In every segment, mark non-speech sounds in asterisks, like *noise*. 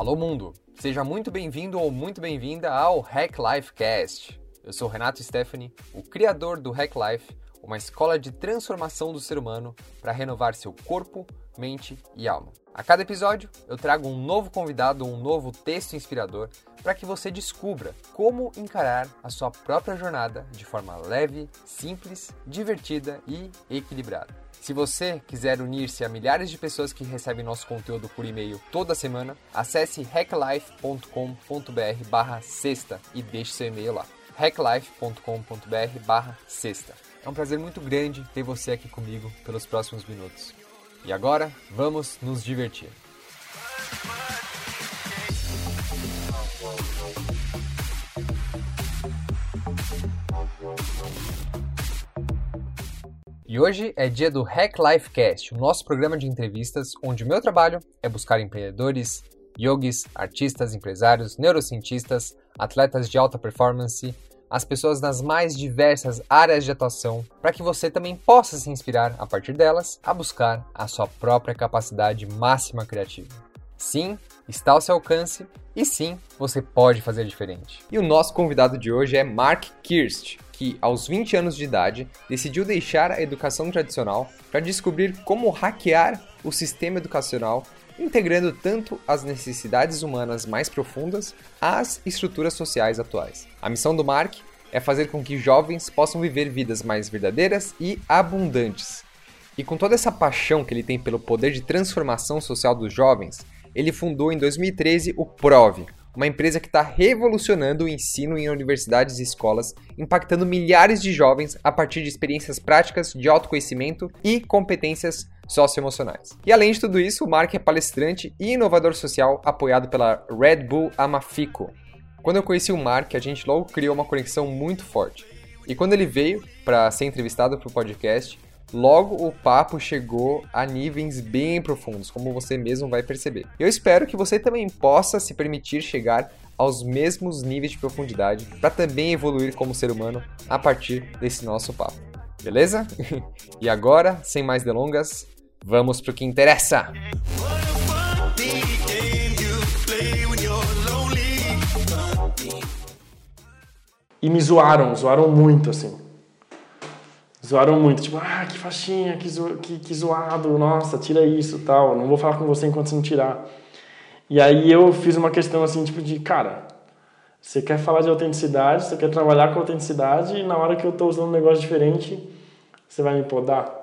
Alô mundo, seja muito bem-vindo ou muito bem-vinda ao Hack Life Cast. Eu sou Renato Stephanie, o criador do Hack Life, uma escola de transformação do ser humano para renovar seu corpo, mente e alma. A cada episódio, eu trago um novo convidado ou um novo texto inspirador para que você descubra como encarar a sua própria jornada de forma leve, simples, divertida e equilibrada. Se você quiser unir-se a milhares de pessoas que recebem nosso conteúdo por e-mail toda semana, acesse hacklife.com.br barra sexta e deixe seu e-mail lá. hacklife.com.br barra sexta. É um prazer muito grande ter você aqui comigo pelos próximos minutos. E agora, vamos nos divertir. E hoje é dia do Hack Life Cast, o nosso programa de entrevistas onde o meu trabalho é buscar empreendedores, yogis, artistas, empresários, neurocientistas, atletas de alta performance, as pessoas nas mais diversas áreas de atuação, para que você também possa se inspirar a partir delas a buscar a sua própria capacidade máxima criativa. Sim, está ao seu alcance e sim, você pode fazer diferente. E o nosso convidado de hoje é Mark Kirst, que, aos 20 anos de idade, decidiu deixar a educação tradicional para descobrir como hackear o sistema educacional, integrando tanto as necessidades humanas mais profundas às estruturas sociais atuais. A missão do Mark é fazer com que jovens possam viver vidas mais verdadeiras e abundantes. E com toda essa paixão que ele tem pelo poder de transformação social dos jovens, ele fundou em 2013 o Prove, uma empresa que está revolucionando o ensino em universidades e escolas, impactando milhares de jovens a partir de experiências práticas de autoconhecimento e competências socioemocionais. E além de tudo isso, o Mark é palestrante e inovador social apoiado pela Red Bull Amafico. Quando eu conheci o Mark, a gente logo criou uma conexão muito forte. E quando ele veio para ser entrevistado para o podcast, Logo, o papo chegou a níveis bem profundos, como você mesmo vai perceber. Eu espero que você também possa se permitir chegar aos mesmos níveis de profundidade para também evoluir como ser humano a partir desse nosso papo. Beleza? *laughs* e agora, sem mais delongas, vamos para o que interessa! E me zoaram, zoaram muito assim. Zoaram muito, tipo, ah, que faixinha, que, zo que, que zoado, nossa, tira isso tal, não vou falar com você enquanto você não tirar. E aí eu fiz uma questão assim, tipo, de, cara, você quer falar de autenticidade, você quer trabalhar com autenticidade e na hora que eu tô usando um negócio diferente, você vai me podar.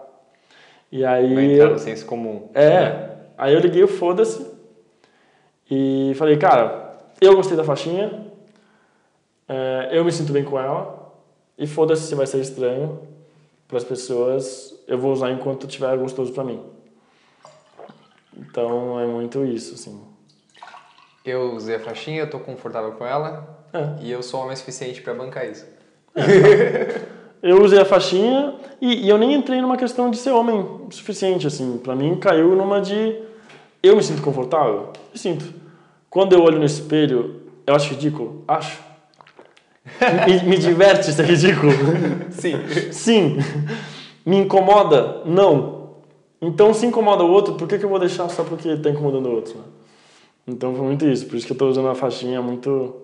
E aí... Vai entrar no senso comum. É, aí eu liguei o foda-se e falei, cara, eu gostei da faixinha, é, eu me sinto bem com ela e foda-se se vai ser estranho, para as pessoas, eu vou usar enquanto estiver gostoso para mim. Então é muito isso, assim. Eu usei a faixinha, eu tô confortável com ela é. e eu sou homem suficiente para bancar isso. É, *laughs* eu usei a faixinha e, e, eu nem entrei numa questão de ser homem suficiente, assim. Para mim caiu numa de eu me sinto confortável, me sinto. Quando eu olho no espelho, eu acho ridículo, acho me, me diverte ser ridículo? Sim. Sim. Me incomoda? Não. Então, se incomoda o outro, por que, que eu vou deixar só porque está incomodando o outro? Então, foi muito isso. Por isso que eu estou usando a faixinha muito...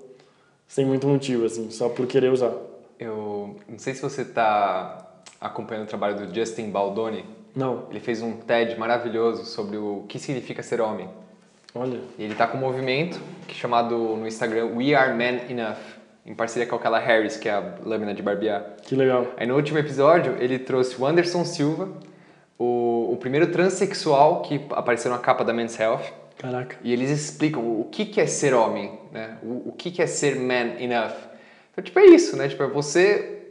sem muito motivo, assim. Só por querer usar. Eu não sei se você está acompanhando o trabalho do Justin Baldoni. Não. Ele fez um TED maravilhoso sobre o que significa ser homem. Olha. E ele está com um movimento que é chamado no Instagram We Are Men Enough em parceria com aquela Harris, que é a lâmina de barbear. Que legal. Aí no último episódio, ele trouxe o Anderson Silva, o, o primeiro transexual que apareceu na capa da Men's Health. Caraca. E eles explicam o que, que é ser homem, né? O, o que, que é ser man enough. Então, tipo, é isso, né? Tipo, é você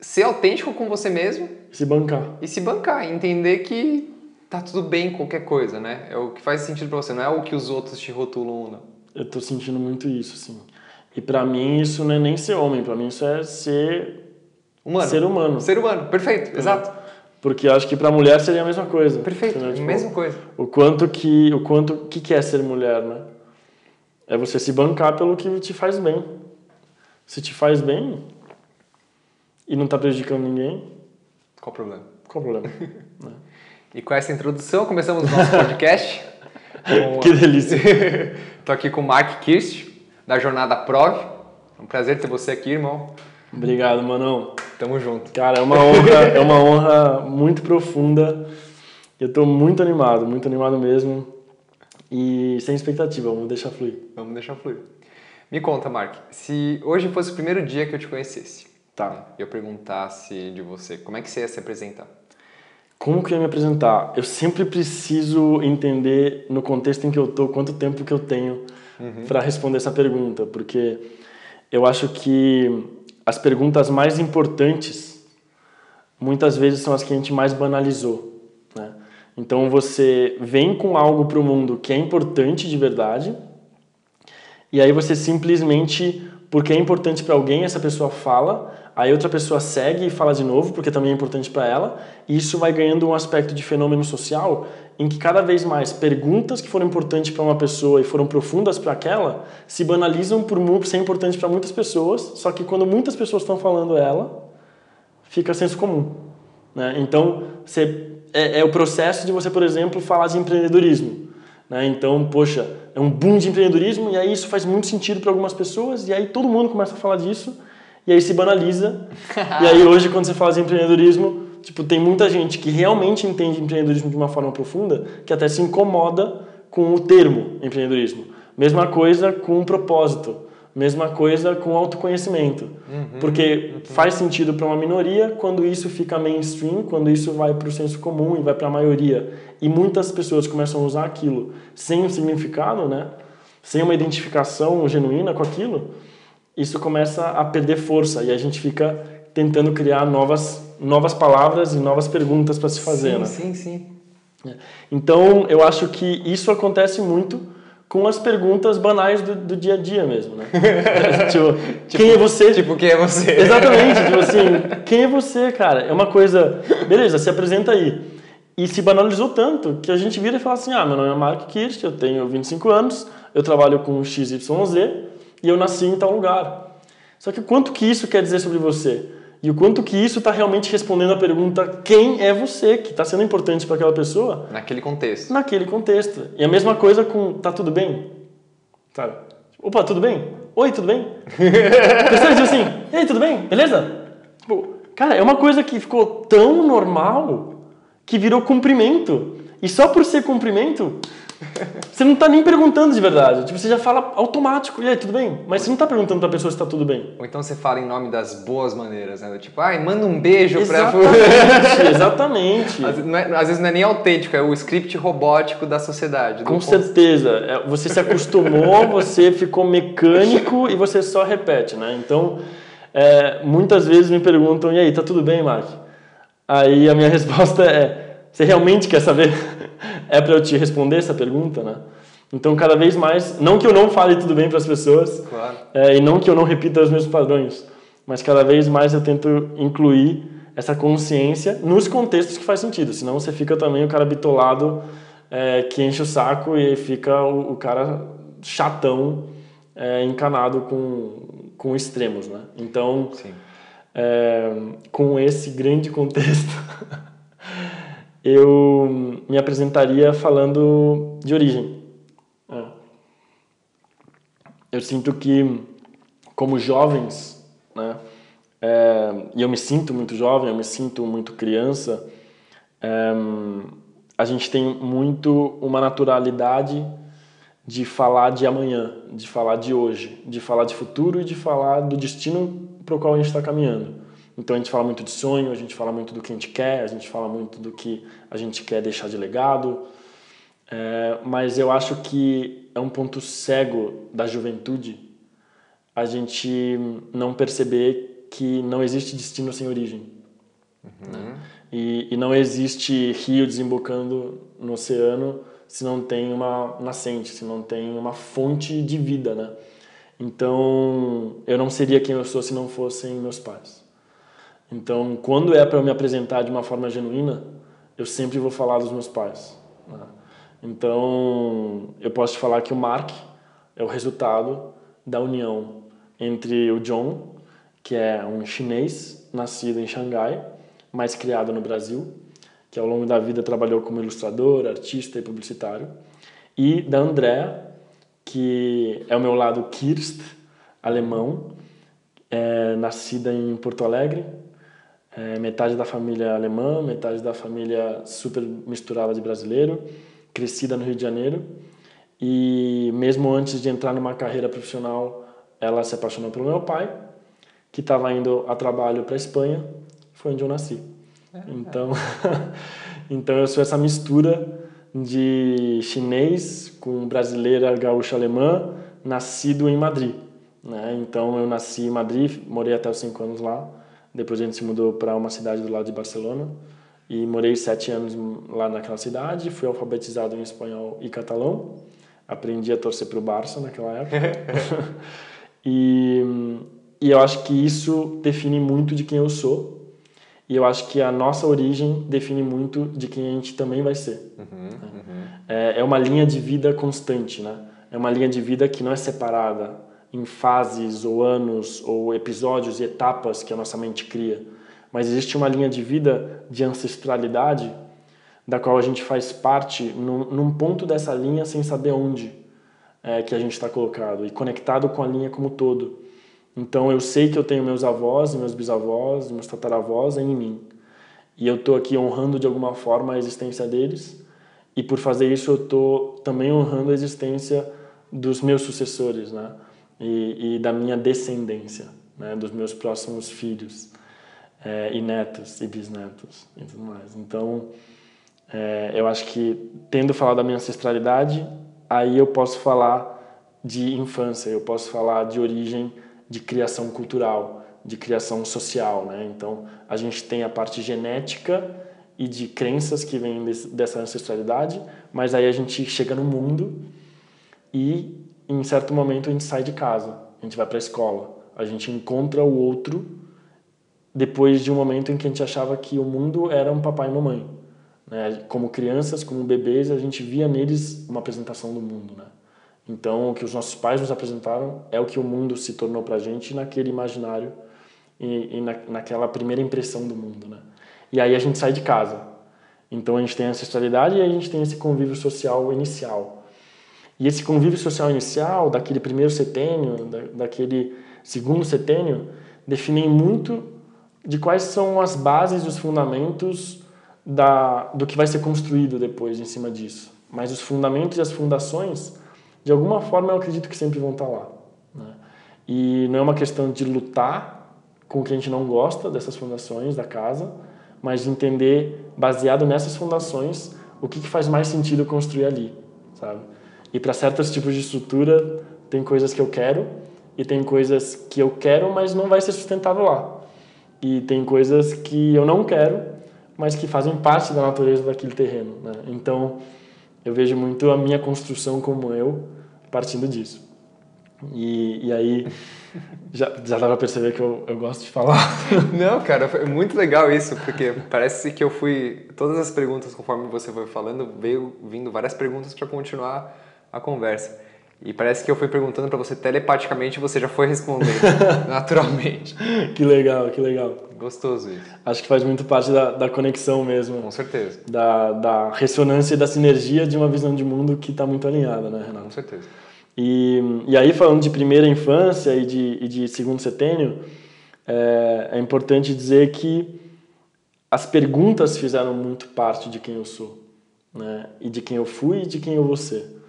ser autêntico com você mesmo. Se bancar. E se bancar, entender que tá tudo bem qualquer coisa, né? É o que faz sentido para você, não é o que os outros te rotulam ou não. Eu tô sentindo muito isso, assim. E para mim isso não é nem ser homem, para mim isso é ser humano. Ser humano. Ser humano, perfeito, exato. Porque acho que para mulher seria a mesma coisa. Perfeito, né? tipo, mesma coisa. O quanto que o quanto que que é ser mulher, né? É você se bancar pelo que te faz bem. Se te faz bem e não está prejudicando ninguém, qual o problema? Qual o problema? *laughs* né? E com essa introdução começamos o nosso podcast. *laughs* que delícia. *laughs* Estou aqui com o Mark Kirst, da Jornada Prov. É um prazer ter você aqui, irmão. Obrigado, Manão. Tamo junto. Cara, é uma honra, é uma honra muito profunda. Eu estou muito animado, muito animado mesmo. E sem expectativa, vamos deixar fluir. Vamos deixar fluir. Me conta, Mark, se hoje fosse o primeiro dia que eu te conhecesse, tá. eu perguntasse de você, como é que você ia se apresentar? Como que eu ia me apresentar? Eu sempre preciso entender no contexto em que eu tô, quanto tempo que eu tenho uhum. para responder essa pergunta, porque eu acho que as perguntas mais importantes muitas vezes são as que a gente mais banalizou, né? Então você vem com algo para o mundo que é importante de verdade, e aí você simplesmente, porque é importante para alguém, essa pessoa fala, aí outra pessoa segue e fala de novo, porque também é importante para ela, e isso vai ganhando um aspecto de fenômeno social em que cada vez mais perguntas que foram importantes para uma pessoa e foram profundas para aquela se banalizam por ser importante para muitas pessoas, só que quando muitas pessoas estão falando ela, fica senso comum. Né? Então, você é, é, o processo de você, por exemplo, falar de empreendedorismo. Né? Então, poxa, é um boom de empreendedorismo e aí isso faz muito sentido para algumas pessoas e aí todo mundo começa a falar disso e aí se banaliza. *laughs* e aí hoje, quando você fala de empreendedorismo, tipo, tem muita gente que realmente entende empreendedorismo de uma forma profunda que até se incomoda com o termo empreendedorismo. Mesma coisa com o propósito. Mesma coisa com autoconhecimento. Uhum, porque uhum. faz sentido para uma minoria quando isso fica mainstream, quando isso vai para o senso comum e vai para a maioria. E muitas pessoas começam a usar aquilo sem um significado, né? sem uma identificação genuína com aquilo, isso começa a perder força e a gente fica tentando criar novas, novas palavras e novas perguntas para se fazer. Sim, né? sim, sim. É. Então, eu acho que isso acontece muito com as perguntas banais do, do dia a dia mesmo, né? *laughs* tipo, tipo, quem é você? Tipo, quem é você? Exatamente, tipo assim, *laughs* quem é você, cara? É uma coisa, beleza, se apresenta aí. E se banalizou tanto que a gente vira e fala assim, ah, meu nome é Mark Kirst, eu tenho 25 anos, eu trabalho com XYZ e eu nasci em tal lugar. Só que quanto que isso quer dizer sobre você? E o quanto que isso está realmente respondendo a pergunta quem é você, que está sendo importante para aquela pessoa. Naquele contexto. Naquele contexto. E a mesma coisa com tá tudo bem? Sabe? Opa, tudo bem? Oi, tudo bem? *laughs* Pessoas dizem assim, e aí, tudo bem? Beleza? Tipo, cara, é uma coisa que ficou tão normal que virou cumprimento. E só por ser cumprimento, *laughs* você não está nem perguntando de verdade. Tipo, você já fala automático. E aí, tudo bem? Mas você não está perguntando para a pessoa se está tudo bem. Ou então você fala em nome das boas maneiras, né? Tipo, ai, manda um beijo exatamente, pra... *laughs* exatamente. Às, é, às, vezes não é nem autêntico, é o script robótico da sociedade. Com certeza. É, você se acostumou, *laughs* você ficou mecânico e você só repete, né? Então, é, muitas vezes me perguntam, e aí, tá tudo bem, Mark? Aí a minha resposta é, você realmente quer saber? *laughs* é para eu te responder essa pergunta, né? Então, cada vez mais, não que eu não fale tudo bem para as pessoas, claro. é, e não que eu não repita os meus padrões, mas cada vez mais eu tento incluir essa consciência nos contextos que faz sentido, senão você fica também o cara bitolado é, que enche o saco e fica o, o cara chatão é, encanado com, com extremos, né? Então, é, com esse grande contexto *laughs* eu me apresentaria falando de origem. É. Eu sinto que, como jovens, né, é, e eu me sinto muito jovem, eu me sinto muito criança, é, a gente tem muito uma naturalidade de falar de amanhã, de falar de hoje, de falar de futuro e de falar do destino para o qual a gente está caminhando. Então a gente fala muito de sonho, a gente fala muito do que a gente quer, a gente fala muito do que a gente quer deixar de legado. É, mas eu acho que é um ponto cego da juventude a gente não perceber que não existe destino sem origem. Uhum. Né? E, e, não existe rio desembocando no oceano se não tem uma nascente, se não tem uma fonte de vida, né? Então, eu não seria quem eu sou se não fossem meus pais. Então, quando é para eu me apresentar de uma forma genuína, eu sempre vou falar dos meus pais. Né? Então, eu posso te falar que o Mark é o resultado da união entre o John, que é um chinês nascido em Xangai, mas criado no Brasil, que ao longo da vida trabalhou como ilustrador, artista e publicitário, e da Andrea, que é o meu lado Kirst, alemão, é, nascida em Porto Alegre, é, metade da família alemã, metade da família super misturada de brasileiro, crescida no Rio de Janeiro. E mesmo antes de entrar numa carreira profissional, ela se apaixonou pelo meu pai, que estava indo a trabalho para a Espanha, foi onde eu nasci. É, então, *laughs* então eu sou essa mistura de chinês com brasileira gaúcha alemã, nascido em Madrid. Né? Então eu nasci em Madrid, morei até os cinco anos lá. Depois a gente se mudou para uma cidade do lado de Barcelona e morei sete anos lá naquela cidade. Fui alfabetizado em espanhol e catalão. Aprendi a torcer para o Barça naquela época. *laughs* e, e eu acho que isso define muito de quem eu sou. E eu acho que a nossa origem define muito de quem a gente também vai ser. Uhum, uhum. É, é uma linha de vida constante, né? É uma linha de vida que não é separada em fases ou anos ou episódios e etapas que a nossa mente cria, mas existe uma linha de vida de ancestralidade da qual a gente faz parte num, num ponto dessa linha sem saber onde é, que a gente está colocado e conectado com a linha como todo. Então eu sei que eu tenho meus avós, meus bisavós, meus tataravós em mim e eu estou aqui honrando de alguma forma a existência deles e por fazer isso eu estou também honrando a existência dos meus sucessores, né? E, e da minha descendência, né, dos meus próximos filhos é, e netos e bisnetos e tudo mais. Então, é, eu acho que tendo falado da minha ancestralidade, aí eu posso falar de infância, eu posso falar de origem de criação cultural, de criação social, né? Então, a gente tem a parte genética e de crenças que vêm dessa ancestralidade, mas aí a gente chega no mundo e em certo momento a gente sai de casa, a gente vai para a escola, a gente encontra o outro depois de um momento em que a gente achava que o mundo era um papai e mamãe. Né? Como crianças, como bebês, a gente via neles uma apresentação do mundo. Né? Então, o que os nossos pais nos apresentaram é o que o mundo se tornou para a gente naquele imaginário e, e na, naquela primeira impressão do mundo. Né? E aí a gente sai de casa. Então, a gente tem a ancestralidade e a gente tem esse convívio social inicial. E esse convívio social inicial, daquele primeiro setênio, da, daquele segundo setênio, definem muito de quais são as bases e os fundamentos da, do que vai ser construído depois em cima disso. Mas os fundamentos e as fundações, de alguma forma, eu acredito que sempre vão estar lá. Né? E não é uma questão de lutar com o que a gente não gosta dessas fundações da casa, mas de entender, baseado nessas fundações, o que, que faz mais sentido construir ali, sabe? E para certos tipos de estrutura, tem coisas que eu quero e tem coisas que eu quero, mas não vai ser sustentável lá. E tem coisas que eu não quero, mas que fazem parte da natureza daquele terreno. Né? Então, eu vejo muito a minha construção como eu partindo disso. E, e aí, *laughs* já, já dá pra perceber que eu, eu gosto de falar. *laughs* Não, cara, foi muito legal isso, porque parece que eu fui. Todas as perguntas, conforme você foi falando, veio vindo várias perguntas para continuar a conversa. E parece que eu fui perguntando para você telepaticamente e você já foi respondendo *laughs* naturalmente. Que legal, que legal. Gostoso isso. Acho que faz muito parte da, da conexão mesmo. Com certeza. Da, da ressonância e da sinergia de uma visão de mundo que está muito alinhada, né, Renato? Com certeza. E, e aí, falando de primeira infância e de, e de segundo setênio, é, é importante dizer que as perguntas fizeram muito parte de quem eu sou, né? E de quem eu fui e de quem eu vou ser.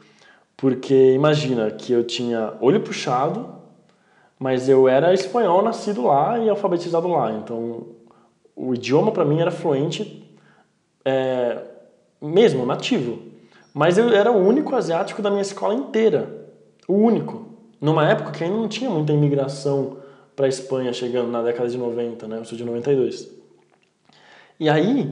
Porque imagina que eu tinha olho puxado, mas eu era espanhol nascido lá e alfabetizado lá. Então, o idioma para mim era fluente, é, mesmo, nativo. Mas eu era o único asiático da minha escola inteira. O único. Numa época que ainda não tinha muita imigração para a Espanha chegando na década de 90, né? Eu sou de 92. E aí,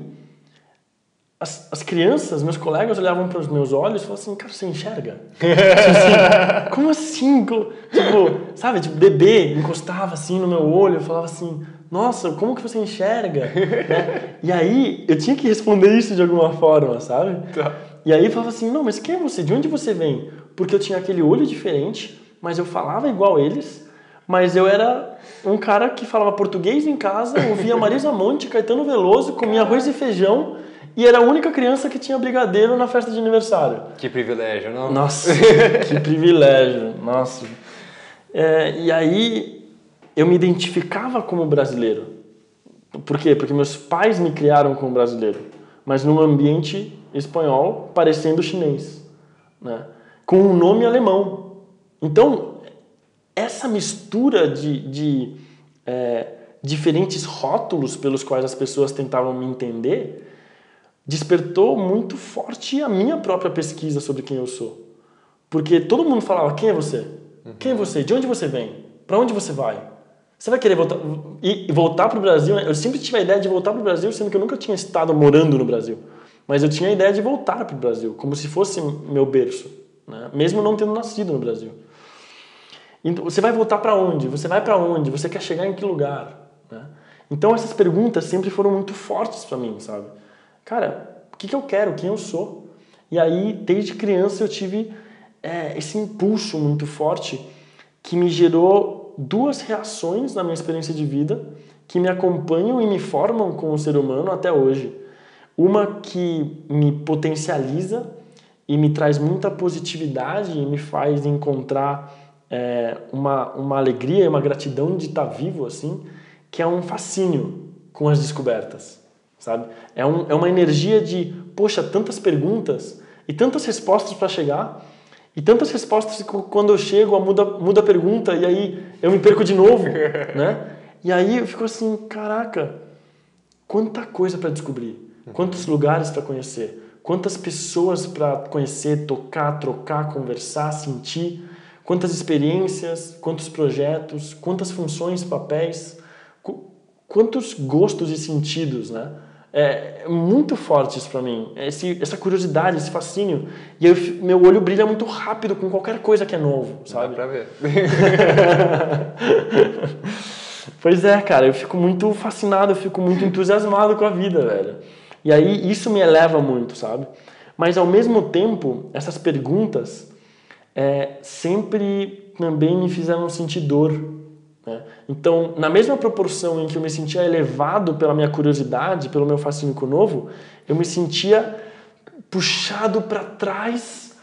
as, as crianças, meus colegas olhavam para os meus olhos e falavam assim, cara, você enxerga? *laughs* assim, como assim? Tipo, sabe, tipo, bebê encostava assim no meu olho e falava assim, nossa, como que você enxerga? *laughs* né? E aí, eu tinha que responder isso de alguma forma, sabe? Tá. E aí falava assim, não, mas quem é você? De onde você vem? Porque eu tinha aquele olho diferente, mas eu falava igual eles, mas eu era um cara que falava português em casa, ouvia Marisa Monte, Caetano Veloso, comia arroz e feijão E era a única criança que tinha brigadeiro na festa de aniversário. Que privilégio, não? Nossa, *laughs* que privilégio. Nossa. É, e aí eu me identificava como brasileiro. Por quê? Porque meus pais me criaram como brasileiro, mas num ambiente espanhol parecendo chinês, né? com um nome alemão. Então, essa mistura de, de é, diferentes rótulos pelos quais as pessoas tentavam me entender despertou muito forte a minha própria pesquisa sobre quem eu sou. Porque todo mundo falava: quem é você? Quem é você? De onde você vem? Para onde você vai? Você vai querer voltar e voltar para o Brasil? Eu sempre tive a ideia de voltar para o Brasil, sendo que eu nunca tinha estado morando no Brasil. Mas eu tinha a ideia de voltar para o Brasil, como se fosse meu berço, né? mesmo não tendo nascido no Brasil. Então, você vai voltar para onde? Você vai para onde? Você quer chegar em que lugar? Né? Então essas perguntas sempre foram muito fortes para mim, sabe? Cara, o que, que eu quero? Quem eu sou? E aí, desde criança, eu tive é, esse impulso muito forte que me gerou duas reações na minha experiência de vida que me acompanham e me formam como ser humano até hoje. Uma que me potencializa e me traz muita positividade e me faz encontrar é, uma, uma alegria e uma gratidão de estar vivo, assim, que é um fascínio com as descobertas, sabe? É, um, é uma energia de, poxa, tantas perguntas e tantas respostas para chegar, e tantas respostas que quando eu chego, a muda, muda a pergunta e aí eu me perco de novo, *laughs* né? E aí eu fico assim, caraca, quanta coisa para descobrir, quantos lugares para conhecer, quantas pessoas para conhecer, tocar, trocar, conversar, sentir quantas experiências, quantos projetos, quantas funções, papéis, quantos gostos e sentidos, né? É, é muito forte isso para mim, esse, essa curiosidade, esse fascínio. E eu, meu olho brilha muito rápido com qualquer coisa que é novo, sabe? Dá pra ver. *laughs* pois é, cara, eu fico muito fascinado, eu fico muito entusiasmado com a vida, velho. E aí isso me eleva muito, sabe? Mas ao mesmo tempo, essas perguntas é, sempre também me fizeram sentir dor. Né? Então, na mesma proporção em que eu me sentia elevado pela minha curiosidade, pelo meu fascínio com o novo, eu me sentia puxado para trás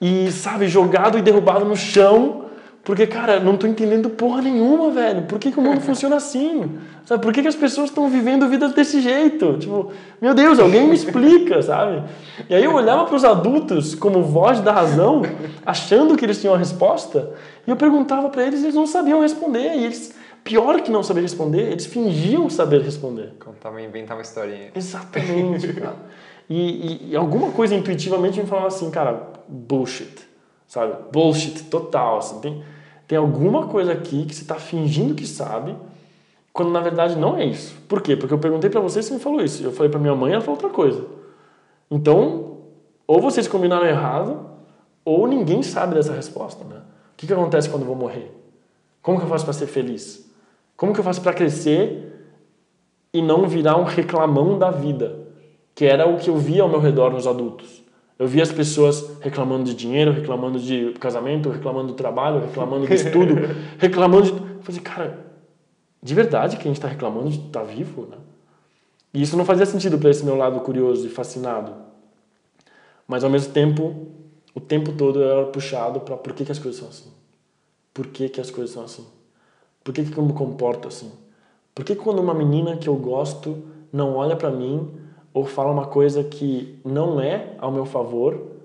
e, sabe, jogado e derrubado no chão porque, cara, não tô entendendo porra nenhuma, velho. Por que, que o mundo funciona assim? Sabe? Por que, que as pessoas estão vivendo vidas desse jeito? Tipo, meu Deus, alguém me explica, sabe? E aí eu olhava para os adultos como voz da razão, achando que eles tinham a resposta, e eu perguntava para eles e eles não sabiam responder. E eles, pior que não saber responder, eles fingiam saber responder. Contavam, inventavam historinha. Exatamente, cara. E, e, e alguma coisa intuitivamente me falava assim, cara, bullshit sabe? Bullshit total. Assim. Tem, tem alguma coisa aqui que você está fingindo que sabe, quando na verdade não é isso. Por quê? Porque eu perguntei para você e você me falou isso. Eu falei para minha mãe e ela falou outra coisa. Então, ou vocês combinaram errado, ou ninguém sabe dessa resposta, né? O que, que acontece quando eu vou morrer? Como que eu faço para ser feliz? Como que eu faço para crescer e não virar um reclamão da vida? Que era o que eu via ao meu redor nos adultos. Eu vi as pessoas reclamando de dinheiro, reclamando de casamento, reclamando do trabalho, reclamando de estudo, *laughs* reclamando de. Eu falei, cara, de verdade que a gente está reclamando de estar tá vivo, né? E isso não fazia sentido para esse meu lado curioso e fascinado. Mas ao mesmo tempo, o tempo todo eu era puxado para por que, que as coisas são assim? Por que, que as coisas são assim? Por que, que eu me comporto assim? Por que quando uma menina que eu gosto não olha para mim ou fala uma coisa que não é ao meu favor,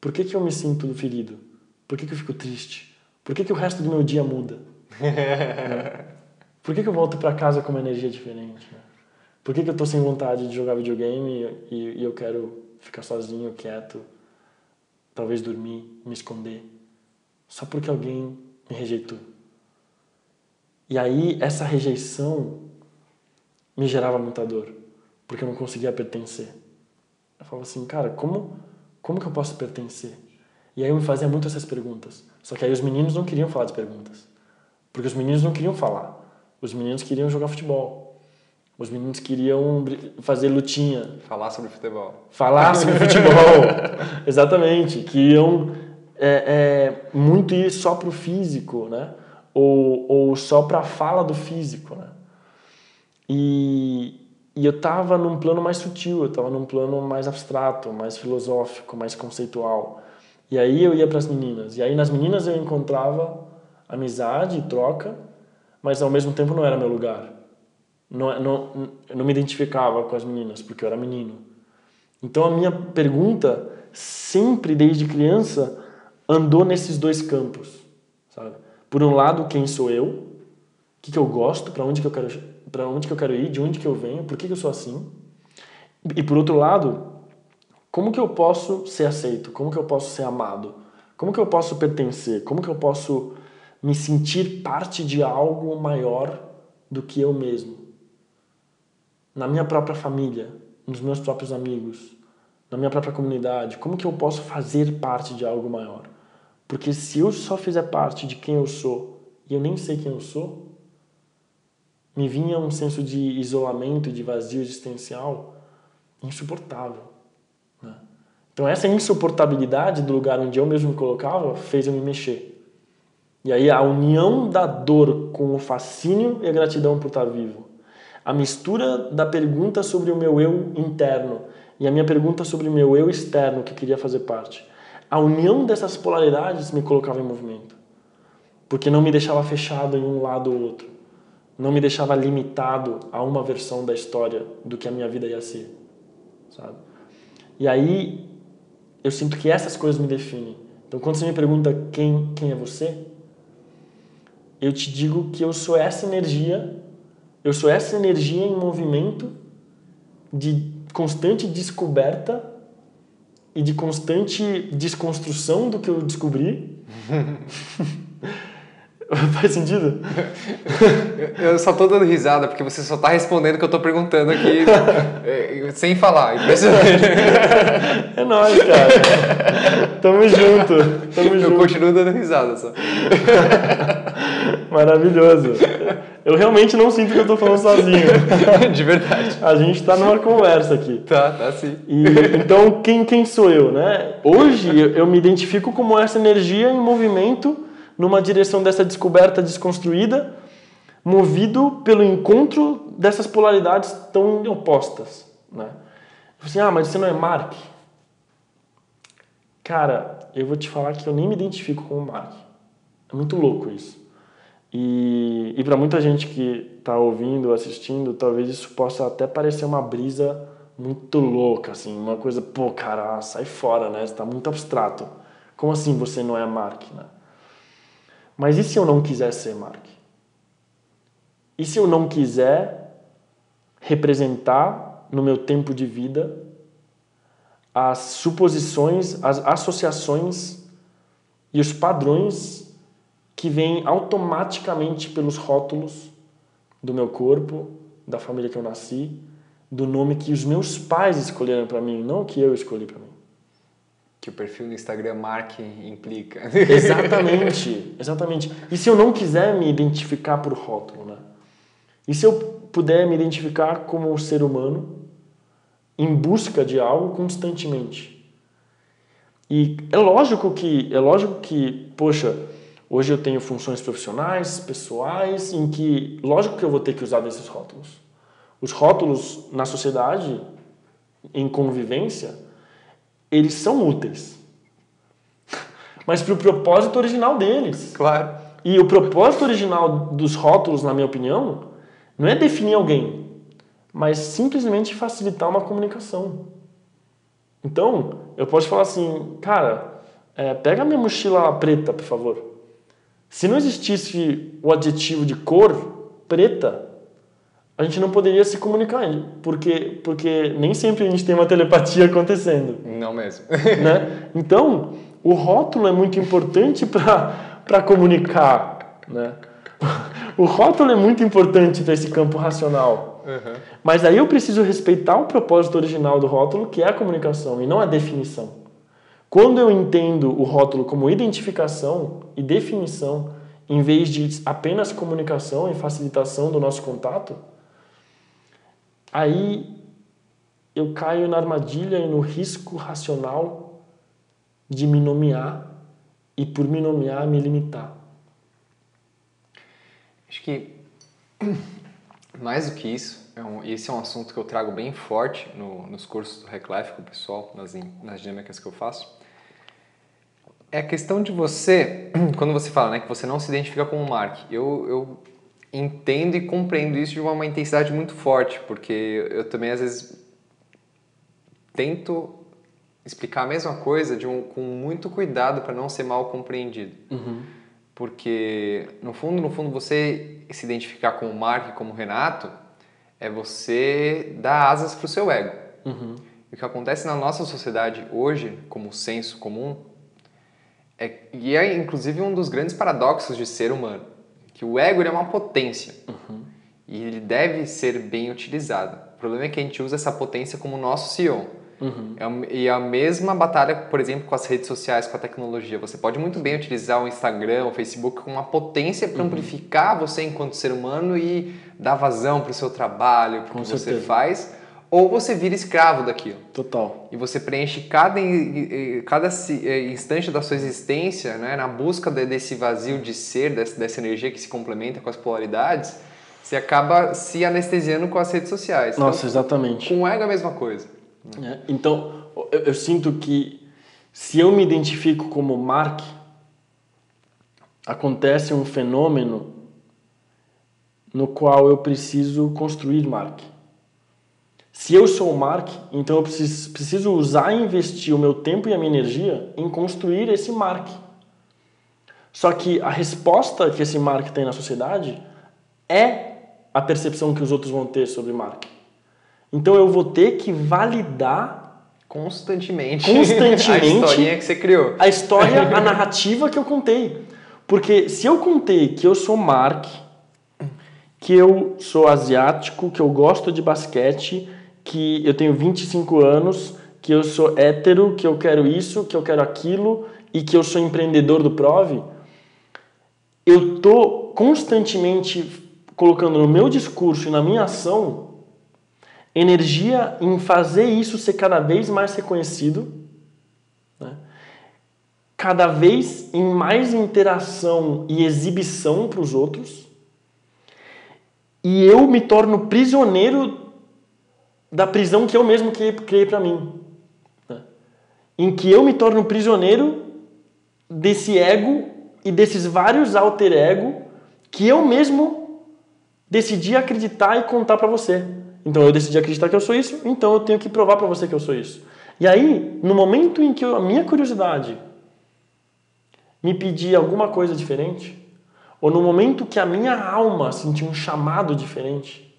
por que, que eu me sinto ferido? Por que, que eu fico triste? Por que, que o resto do meu dia muda? *laughs* Por que, que eu volto para casa com uma energia diferente? Por que, que eu tô sem vontade de jogar videogame e, e, e eu quero ficar sozinho, quieto, talvez dormir, me esconder? Só porque alguém me rejeitou. E aí, essa rejeição me gerava muita dor porque eu não conseguia pertencer. Eu falava assim, cara, como, como que eu posso pertencer? E aí eu me fazia muito essas perguntas. Só que aí os meninos não queriam falar de perguntas. Porque os meninos não queriam falar. Os meninos queriam jogar futebol. Os meninos queriam fazer lutinha. Falar sobre futebol. Falar sobre *laughs* futebol. Exatamente. Queriam é, é, muito ir só pro físico, né? Ou, ou só pra fala do físico, né? E, E eu estava num plano mais sutil, eu estava num plano mais abstrato, mais filosófico, mais conceitual. E aí eu ia para as meninas. E aí nas meninas eu encontrava amizade, troca, mas ao mesmo tempo não era meu lugar. Não, não, eu não me identificava com as meninas, porque eu era menino. Então a minha pergunta, sempre desde criança, andou nesses dois campos. Sabe? Por um lado, quem sou eu? O que, que eu gosto? Para onde que eu quero para onde que eu quero ir, de onde que eu venho, por que, que eu sou assim. E por outro lado, como que eu posso ser aceito? Como que eu posso ser amado? Como que eu posso pertencer? Como que eu posso me sentir parte de algo maior do que eu mesmo? Na minha própria família, nos meus próprios amigos, na minha própria comunidade, como que eu posso fazer parte de algo maior? Porque se eu só fizer parte de quem eu sou e eu nem sei quem eu sou, me vinha um senso de isolamento, de vazio existencial insuportável. Né? Então essa insuportabilidade do lugar onde eu mesmo me colocava fez eu me mexer. E aí a união da dor com o fascínio e a gratidão por estar vivo. A mistura da pergunta sobre o meu eu interno e a minha pergunta sobre o meu eu externo que queria fazer parte. A união dessas polaridades me colocava em movimento. Porque não me deixava fechado em um lado ou outro não me deixava limitado a uma versão da história do que a minha vida ia ser, sabe? E aí eu sinto que essas coisas me definem. Então quando você me pergunta quem quem é você, eu te digo que eu sou essa energia, eu sou essa energia em movimento de constante descoberta e de constante desconstrução do que eu descobri. *laughs* *laughs* Faz sentido? eu só tô dando risada porque você só tá respondendo o que eu tô perguntando aqui é, sem falar. Impressionante. *laughs* É nóis, cara. Tamo junto. Tamo eu junto. continuo dando risada só. *laughs* Maravilhoso. Eu realmente não sinto que eu tô falando sozinho. De verdade. A gente tá numa conversa aqui. Tá, tá sim. E, então, quem, quem sou eu, né? Hoje eu, eu me identifico como essa energia em movimento numa direção dessa descoberta desconstruída, movido pelo encontro dessas polaridades tão opostas. Né? Assim, ah, mas você não é Mark? Cara, eu vou te falar que eu nem me identifico como Mark. É muito louco isso. E, e para muita gente que está ouvindo, assistindo, talvez isso possa até parecer uma brisa muito louca, assim, uma coisa, pô, cara, sai fora, né? Está muito abstrato. Como assim você não é Mark, né? Mas e se eu não quiser ser Mark? E se eu não quiser representar no meu tempo de vida as suposições, as associações e os padrões que vêm automaticamente pelos rótulos do meu corpo, da família que eu nasci, do nome que os meus pais escolheram para mim, não que eu escolhi para mim que o perfil no Instagram Mark implica. *laughs* Exatamente, exatamente. E se eu não quiser me identificar por rótulo, né? E se eu puder me identificar como um ser humano em busca de algo constantemente? E é lógico que é lógico que, poxa, hoje eu tenho funções profissionais, pessoais, em que lógico que eu vou ter que usar desses rótulos. Os rótulos na sociedade em convivência eles são úteis. Mas para o propósito original deles. Claro. E o propósito original dos rótulos, na minha opinião, não é definir alguém, mas simplesmente facilitar uma comunicação. Então, eu posso falar assim, cara, é, pega a minha mochila preta, por favor. Se não existisse o adjetivo de cor preta, a gente não poderia se comunicar, porque, porque nem sempre a gente tem uma telepatia acontecendo. Não mesmo. né? Então, o rótulo é muito importante para comunicar. Né? *laughs* O rótulo é muito importante para esse campo racional. Uhum. Mas aí eu preciso respeitar o propósito original do rótulo, que é a comunicação, e não a definição. Quando eu entendo o rótulo como identificação e definição, em vez de apenas comunicação e facilitação do nosso contato, aí eu caio na armadilha e no risco racional de me nomear e por me nomear me limitar. Acho que *clears throat* Mais do que isso, é um, esse é um assunto que eu trago bem forte no, nos cursos do Reclife com o pessoal, nas, nas dinâmicas que eu faço. É a questão de você, *clears throat* quando você fala né, que você não se identifica como Mark, eu, eu entendo e compreendo isso de uma, intensidade muito forte, porque eu também às vezes tento explicar a mesma coisa de um, com muito cuidado para não ser mal compreendido. Uhum. Porque, no fundo, no fundo, você se identificar como Mark e como Renato é você dar asas para o seu ego. Uhum. E o que acontece na nossa sociedade hoje, como senso comum, é, e é inclusive um dos grandes paradoxos de ser humano, que o ego é uma potência uhum. e ele deve ser bem utilizado. O problema é que a gente usa essa potência como nosso CEO. Uhum. É, e a mesma batalha, por exemplo, com as redes sociais, com a tecnologia. Você pode muito bem utilizar o Instagram, o Facebook com uma potência para uhum. amplificar você enquanto ser humano e dar vazão para o seu trabalho, para o que certeza. você faz. Ou você vira escravo daquilo. Total. E você preenche cada, cada eh, instante da sua existência né, na busca desse vazio de ser, dessa, dessa energia que se complementa com as polaridades. Você acaba se anestesiando com as redes sociais. Nossa, então, exatamente. Com o ego é a mesma coisa. É, então, eu, eu, sinto que se eu me identifico como Mark, acontece um fenômeno no qual eu preciso construir Mark. Se eu sou o Mark, então eu preciso, preciso usar e investir o meu tempo e a minha energia em construir esse Mark. Só que a resposta que esse Mark tem na sociedade é a percepção que os outros vão ter sobre Mark. Então eu vou ter que validar constantemente, constantemente *laughs* a historinha que você criou. A história, a narrativa que eu contei. Porque se eu contei que eu sou Mark, que eu sou asiático, que eu gosto de basquete, que eu tenho 25 anos, que eu sou hétero, que eu quero isso, que eu quero aquilo e que eu sou empreendedor do Prove, eu tô constantemente colocando no meu discurso e na minha ação energia em fazer isso ser cada vez mais reconhecido, né? cada vez em mais interação e exibição para os outros, e eu me torno prisioneiro da prisão que eu mesmo criei para mim. Né? Em que eu me torno prisioneiro desse ego e desses vários alter ego que eu mesmo decidi acreditar e contar para você. Então eu decidi acreditar que eu sou isso, então eu tenho que provar para você que eu sou isso. E aí, no momento em que eu, a minha curiosidade me pedir alguma coisa diferente, ou no momento que a minha alma sentir um chamado diferente,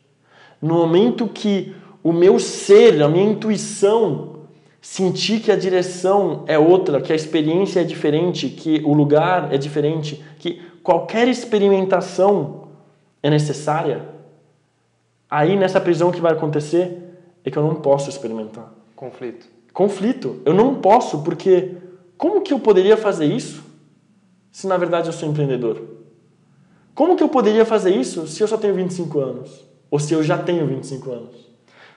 no momento que o meu ser, a minha intuição sentir que a direção é outra, que a experiência é diferente, que o lugar é diferente, que qualquer experimentação é necessária, Aí nessa prisão o que vai acontecer é que eu não posso experimentar. Conflito. Conflito. Eu não posso porque como que eu poderia fazer isso se na verdade eu sou empreendedor? Como que eu poderia fazer isso se eu só tenho 25 anos? Ou se eu já tenho 25 anos?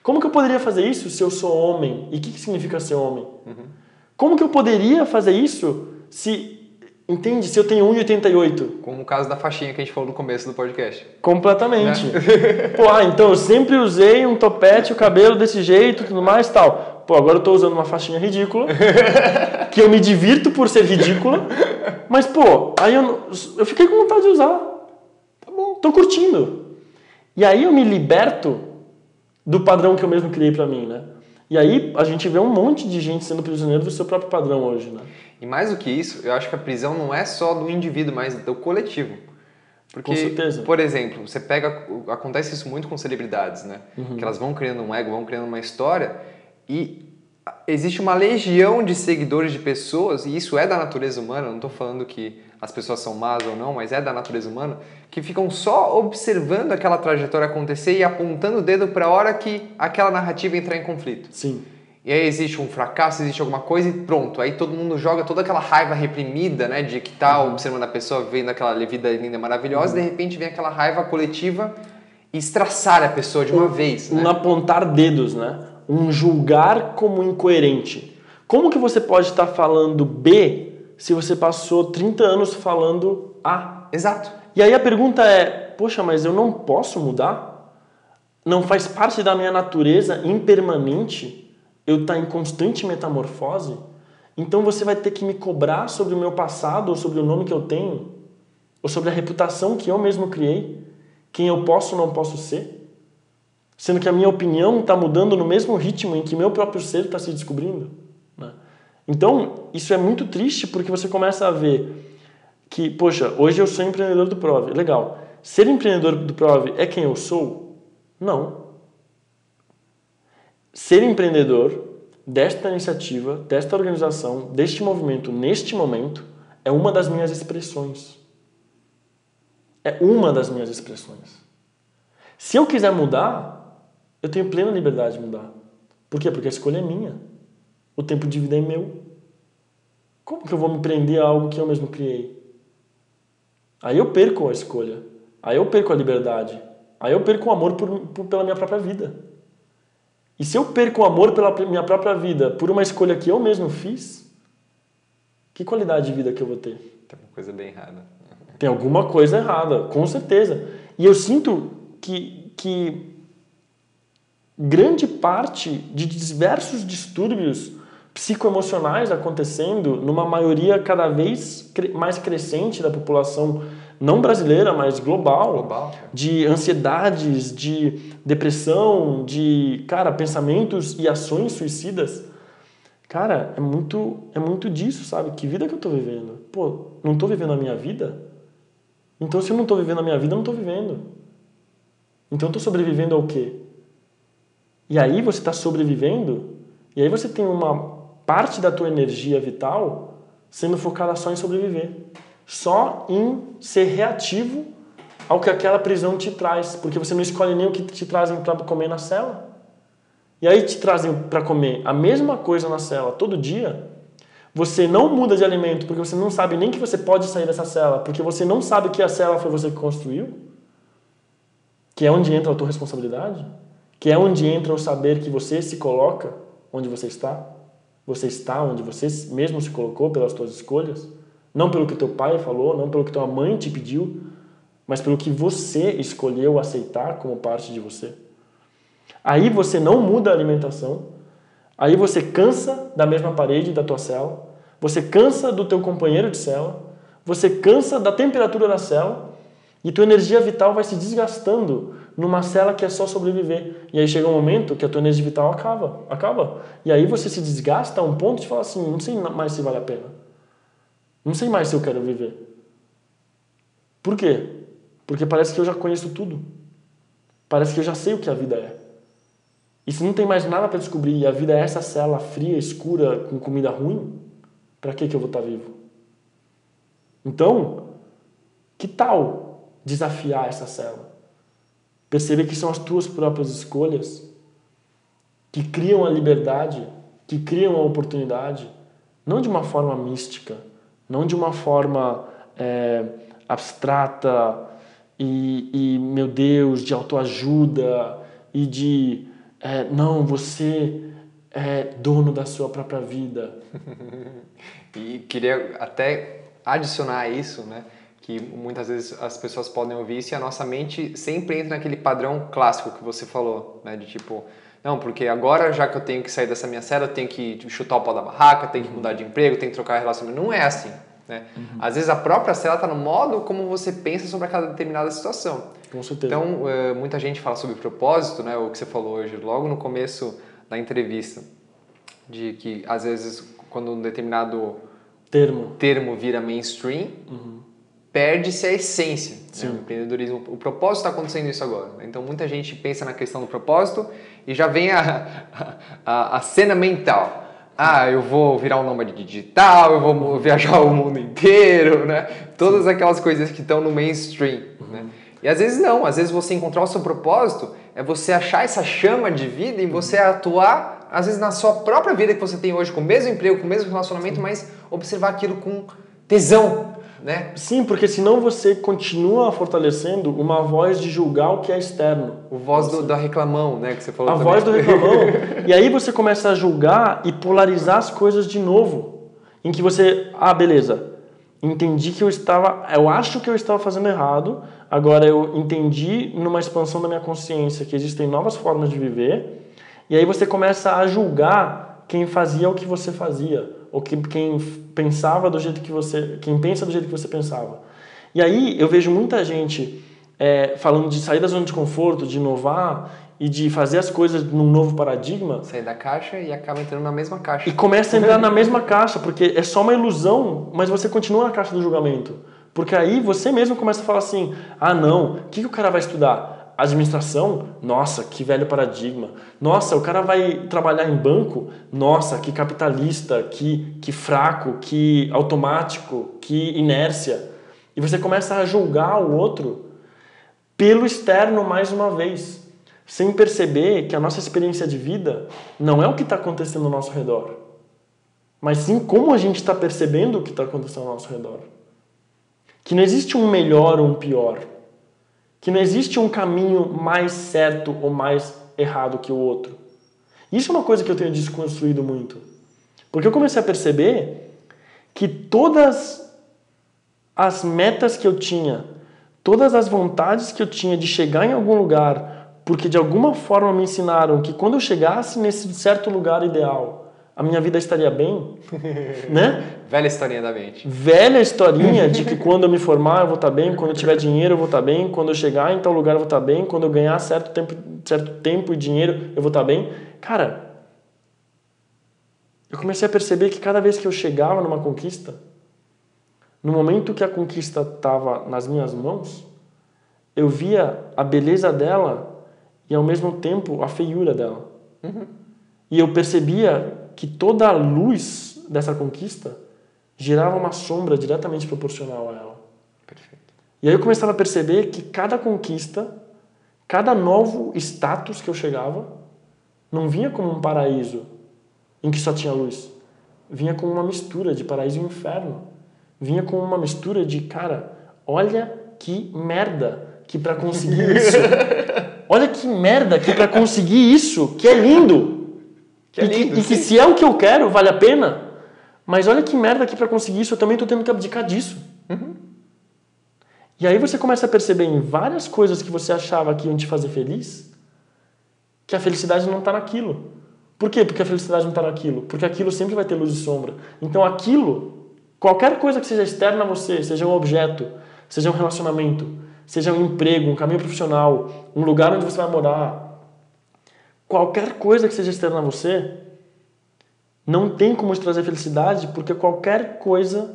Como que eu poderia fazer isso se eu sou homem? E o que, que significa ser homem? Uhum. Como que eu poderia fazer isso se Entende? Se eu tenho 1,88. Como o caso da faixinha que a gente falou no começo do podcast. Completamente. Né? *laughs* *laughs* Pô, ah, então eu sempre usei um topete, o cabelo desse jeito, tudo mais tal. Pô, agora eu tô usando uma faixinha ridícula, *laughs* que eu me divirto por ser ridícula, mas pô, aí eu, eu fiquei com vontade de usar. Tá bom. Tô curtindo. E aí eu me liberto do padrão que eu mesmo criei para mim, né? E aí a gente vê um monte de gente sendo prisioneiro do seu próprio padrão hoje, né? E mais do que isso, eu acho que a prisão não é só do indivíduo, mas do coletivo. Porque, com certeza. por exemplo, você pega. Acontece isso muito com celebridades, né? Uhum. Que elas vão criando um ego, vão criando uma história e existe uma legião de seguidores de pessoas, e isso é da natureza humana, não estou falando que as pessoas são más ou não, mas é da natureza humana, que ficam só observando aquela trajetória acontecer e apontando o dedo para a hora que aquela narrativa entrar em conflito. Sim. E aí existe um fracasso, existe alguma coisa e pronto. Aí todo mundo joga toda aquela raiva reprimida, né? De que tá uhum. observando a pessoa, vendo aquela vida linda, maravilhosa, uhum. e de repente vem aquela raiva coletiva e estraçar a pessoa de uma um, vez. Né? Um apontar dedos, né? Um julgar como incoerente. Como que você pode estar falando B se você passou 30 anos falando A? Exato. E aí a pergunta é, poxa, mas eu não posso mudar? não faz parte da minha natureza impermanente eu estar tá em constante metamorfose, então você vai ter que me cobrar sobre o meu passado ou sobre o nome que eu tenho, ou sobre a reputação que eu mesmo criei, quem eu posso ou não posso ser, sendo que a minha opinião está mudando no mesmo ritmo em que meu próprio ser está se descobrindo. Então, isso é muito triste porque você começa a ver que, poxa, hoje eu sou empreendedor do Prove, legal. Ser empreendedor do Prove é quem eu sou? Não. Ser empreendedor desta iniciativa, desta organização, deste movimento, neste momento, é uma das minhas expressões. É uma das minhas expressões. Se eu quiser mudar, eu tenho plena liberdade de mudar. Por quê? Porque a escolha é minha. O tempo de vida é meu. Como que eu vou me prender a algo que eu mesmo criei? Aí eu perco a escolha. Aí eu perco a liberdade. Aí eu perco o amor por, por, pela minha própria vida. E se eu perco o amor pela minha própria vida por uma escolha que eu mesmo fiz, que qualidade de vida que eu vou ter? Tem uma coisa bem errada. Tem alguma coisa errada, com certeza. E eu sinto que, que grande parte de diversos distúrbios psicoemocionais acontecendo numa maioria cada vez mais crescente da população não brasileira, mas global, global, de ansiedades, de depressão, de, cara, pensamentos e ações suicidas. Cara, é muito é muito disso, sabe? Que vida que eu tô vivendo? Pô, não tô vivendo a minha vida? Então se eu não tô vivendo a minha vida, eu não tô vivendo. Então eu tô sobrevivendo ao quê? E aí você está sobrevivendo, e aí você tem uma parte da tua energia vital sendo focada só em sobreviver, só em ser reativo ao que aquela prisão te traz, porque você não escolhe nem o que te trazem para comer na cela. E aí te trazem para comer a mesma coisa na cela todo dia. Você não muda de alimento porque você não sabe nem que você pode sair dessa cela, porque você não sabe que a cela foi você que construiu, que é onde entra a tua responsabilidade, que é onde entra o saber que você se coloca onde você está. Você está onde você mesmo se colocou pelas suas escolhas, não pelo que teu pai falou, não pelo que tua mãe te pediu, mas pelo que você escolheu aceitar como parte de você. Aí você não muda a alimentação, aí você cansa da mesma parede da tua cela, você cansa do teu companheiro de cela, você cansa da temperatura da cela e tua energia vital vai se desgastando numa cela que é só sobreviver. E aí chega um momento que a tua energia vital acaba, acaba. E aí você se desgasta a um ponto de falar assim, não sei mais se vale a pena. Não sei mais se eu quero viver. Por quê? Porque parece que eu já conheço tudo. Parece que eu já sei o que a vida é. E se não tem mais nada para descobrir e a vida é essa cela fria, escura, com comida ruim, para que que eu vou estar tá vivo? Então, que tal desafiar essa cela? Perceber que são as tuas próprias escolhas que criam a liberdade, que criam a oportunidade, não de uma forma mística, não de uma forma é, abstrata e, e, meu Deus, de autoajuda e de, é, não, você é dono da sua própria vida. *laughs* e queria até adicionar isso, né? Que muitas vezes as pessoas podem ouvir isso e a nossa mente sempre entra naquele padrão clássico que você falou, né? De tipo, não, porque agora já que eu tenho que sair dessa minha cela, eu tenho que chutar o pau da barraca, tenho que mudar de emprego, tenho que trocar relacionamento. Não é assim, né? Uhum. Às vezes a própria cela está no modo como você pensa sobre aquela determinada situação. Com certeza. Então, eh, muita gente fala sobre propósito, né? O que você falou hoje, logo no começo da entrevista, de que às vezes quando um determinado termo, termo vira mainstream, uhum perde-se a essência né? do empreendedorismo. O propósito está acontecendo isso agora. Né? Então muita gente pensa na questão do propósito e já vem a, *laughs* a, a cena mental. Ah, eu vou virar um nômade digital, eu vou viajar o mundo inteiro, né? Todas Sim. aquelas coisas que estão no mainstream, uhum. né? E às vezes não, às vezes você encontrar o seu propósito é você achar essa chama de vida e você atuar, às vezes na sua própria vida que você tem hoje, com o mesmo emprego, com o mesmo relacionamento, Sim. mas observar aquilo com tesão, né? Sim, porque senão você continua fortalecendo uma voz de julgar o que é externo. O voz do, da reclamão, né, que você falou A também. voz do reclamão. *laughs* e aí você começa a julgar e polarizar as coisas de novo. Em que você, ah, beleza, entendi que eu estava, eu acho que eu estava fazendo errado, agora eu entendi numa expansão da minha consciência que existem novas formas de viver, e aí você começa a julgar quem fazia o que você fazia, ou que, quem pensava do jeito que você, quem pensa do jeito que você pensava. E aí eu vejo muita gente é, falando de sair da zona de conforto, de inovar e de fazer as coisas num novo paradigma. Sair da caixa e acaba entrando na mesma caixa. E começa a entrar na mesma caixa, porque é só uma ilusão, mas você continua na caixa do julgamento. Porque aí você mesmo começa a falar assim: ah, não, o que, que o cara vai estudar? Administração? Nossa, que velho paradigma. Nossa, o cara vai trabalhar em banco? Nossa, que capitalista, que, que fraco, que automático, que inércia. E você começa a julgar o outro pelo externo mais uma vez sem perceber que a nossa experiência de vida não é o que está acontecendo ao nosso redor, mas sim como a gente está percebendo o que está acontecendo ao nosso redor. Que não existe um melhor ou um pior. Que não existe um caminho mais certo ou mais errado que o outro. Isso é uma coisa que eu tenho desconstruído muito. Porque eu comecei a perceber que todas as metas que eu tinha, todas as vontades que eu tinha de chegar em algum lugar, porque de alguma forma me ensinaram que quando eu chegasse nesse certo lugar ideal, a minha vida estaria bem, *laughs* né? Velha historinha da mente. Velha historinha de que quando eu me formar eu vou estar bem, quando eu tiver dinheiro eu vou estar bem, quando eu chegar em tal lugar eu vou estar bem, quando eu ganhar certo tempo, certo tempo e dinheiro eu vou estar bem. Cara, eu comecei a perceber que cada vez que eu chegava numa conquista, no momento que a conquista estava nas minhas mãos, eu via a beleza dela e ao mesmo tempo a feiura dela. Uhum. E eu percebia que toda a luz dessa conquista girava uma sombra diretamente proporcional a ela. Perfeito. E aí eu começava a perceber que cada conquista, cada novo status que eu chegava, não vinha como um paraíso em que só tinha luz. Vinha com uma mistura de paraíso e inferno. Vinha com uma mistura de, cara, olha que merda que para conseguir isso *laughs* Olha que merda que para conseguir isso, que é lindo. Que é lindo e, que, e que se é o que eu quero, vale a pena. Mas olha que merda que para conseguir isso, eu também estou tendo que abdicar disso. Uhum. E aí você começa a perceber em várias coisas que você achava que iam te fazer feliz, que a felicidade não está naquilo. Por quê? Porque a felicidade não está naquilo. Porque aquilo sempre vai ter luz e sombra. Então aquilo, qualquer coisa que seja externa a você, seja um objeto, seja um relacionamento, seja um emprego, um caminho profissional, um lugar onde você vai morar, qualquer coisa que seja externa a você, não tem como te trazer felicidade, porque qualquer coisa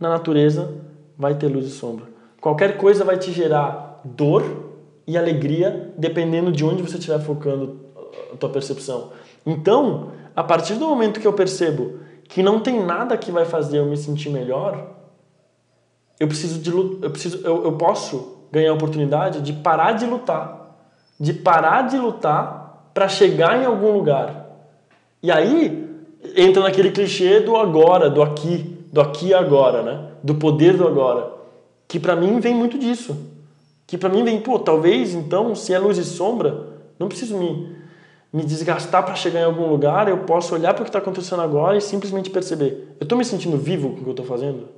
na natureza vai ter luz e sombra. Qualquer coisa vai te gerar dor e alegria, dependendo de onde você estiver focando a tua percepção. Então, a partir do momento que eu percebo que não tem nada que vai fazer eu me sentir melhor, eu preciso de eu preciso eu, eu posso ganhar a oportunidade de parar de lutar, de parar de lutar para chegar em algum lugar. E aí entra naquele clichê do agora, do aqui, do aqui e agora, né? Do poder do agora, que para mim vem muito disso. Que para mim vem, pô, talvez então, se é luz e sombra, não preciso me me desgastar para chegar em algum lugar, eu posso olhar para o que está acontecendo agora e simplesmente perceber: eu estou me sentindo vivo com o que eu estou fazendo?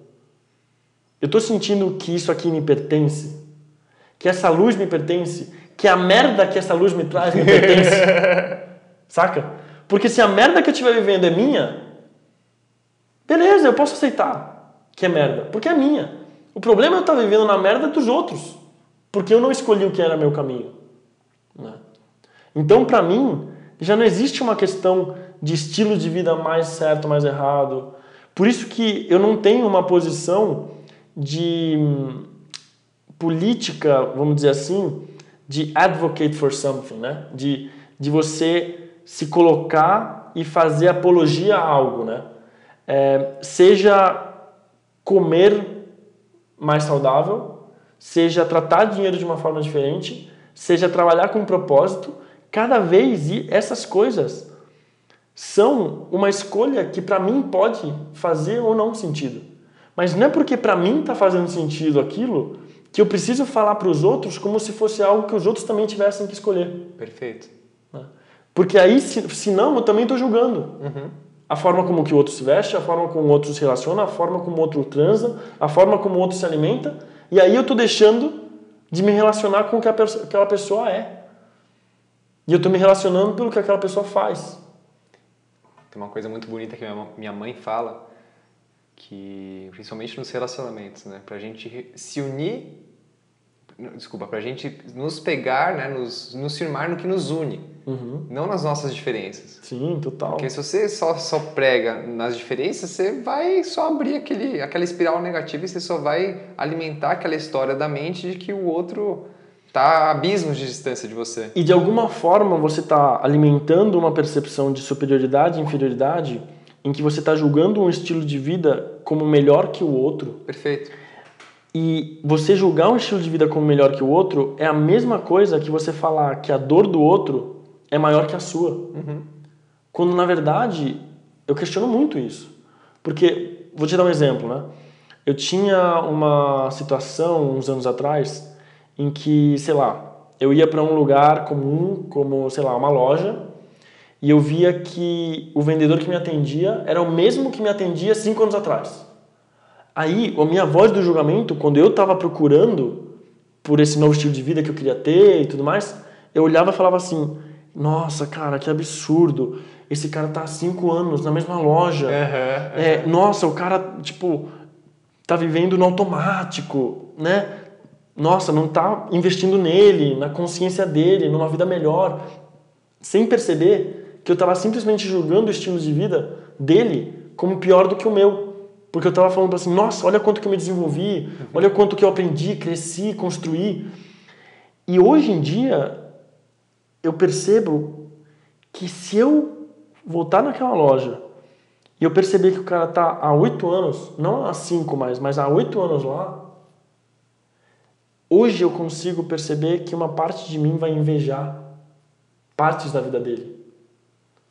Eu estou sentindo que isso aqui me pertence? que essa luz me pertence, que a merda que essa luz me traz me pertence. *laughs* Saca? Porque se a merda que eu estiver vivendo é minha, beleza, eu posso aceitar que é merda, porque é minha. O problema é eu estar vivendo na merda dos outros, porque eu não escolhi o que era meu caminho. Né? Então, para mim, já não existe uma questão de estilo de vida mais certo, mais errado. Por isso que eu não tenho uma posição de política, vamos dizer assim, de advocate for something, né? De, de você se colocar e fazer apologia a algo, né? É, seja comer mais saudável, seja tratar dinheiro de uma forma diferente, seja trabalhar com um propósito, cada vez essas coisas são uma escolha que para mim pode fazer ou não sentido. Mas não é porque para mim está fazendo sentido aquilo que eu preciso falar para os outros como se fosse algo que os outros também tivessem que escolher. Perfeito. Né? Porque aí, se, se não, eu também estou julgando. Uhum. A forma como que o outro se veste, a forma como o outro se relaciona, a forma como o outro transa, a forma como o outro se alimenta. E aí eu tô deixando de me relacionar com o que aquela pessoa é. E eu tô me relacionando pelo que aquela pessoa faz. Tem uma coisa muito bonita que minha mãe fala, que principalmente nos relacionamentos, né? Pra gente se unir desculpa, para a gente nos pegar, né, nos, nos firmar no que nos une, uhum. não nas nossas diferenças. Sim, total. Porque se você só, só prega nas diferenças, você vai só abrir aquele, aquela espiral negativa e você só vai alimentar aquela história da mente de que o outro está a abismos de distância de você. E de alguma forma você está alimentando uma percepção de superioridade e inferioridade em que você está julgando um estilo de vida como melhor que o outro. Perfeito e você julgar um estilo de vida como melhor que o outro é a mesma coisa que você falar que a dor do outro é maior que a sua. Uhum. Quando na verdade eu questiono muito isso. Porque, vou te dar um exemplo, né? Eu tinha uma situação uns anos atrás em que, sei lá, eu ia para um lugar comum, como, sei lá, uma loja, e eu via que o vendedor que me atendia era o mesmo que me atendia cinco anos atrás. Aí, a minha voz do julgamento, quando eu estava procurando por esse novo estilo de vida que eu queria ter e tudo mais, eu olhava e falava assim: Nossa, cara, que absurdo. Esse cara tá há cinco anos na mesma loja. Uhum, uhum. É, nossa, o cara, tipo, tá vivendo no automático, né? Nossa, não tá investindo nele, na consciência dele, numa vida melhor. Sem perceber que eu estava simplesmente julgando o estilo de vida dele como pior do que o meu. Porque eu estava falando assim, nossa, olha quanto que eu me desenvolvi, olha quanto que eu aprendi, cresci, construí. E hoje em dia, eu percebo que se eu voltar naquela loja e eu perceber que o cara está há oito anos, não há cinco mais, mas há oito anos lá, hoje eu consigo perceber que uma parte de mim vai invejar partes da vida dele.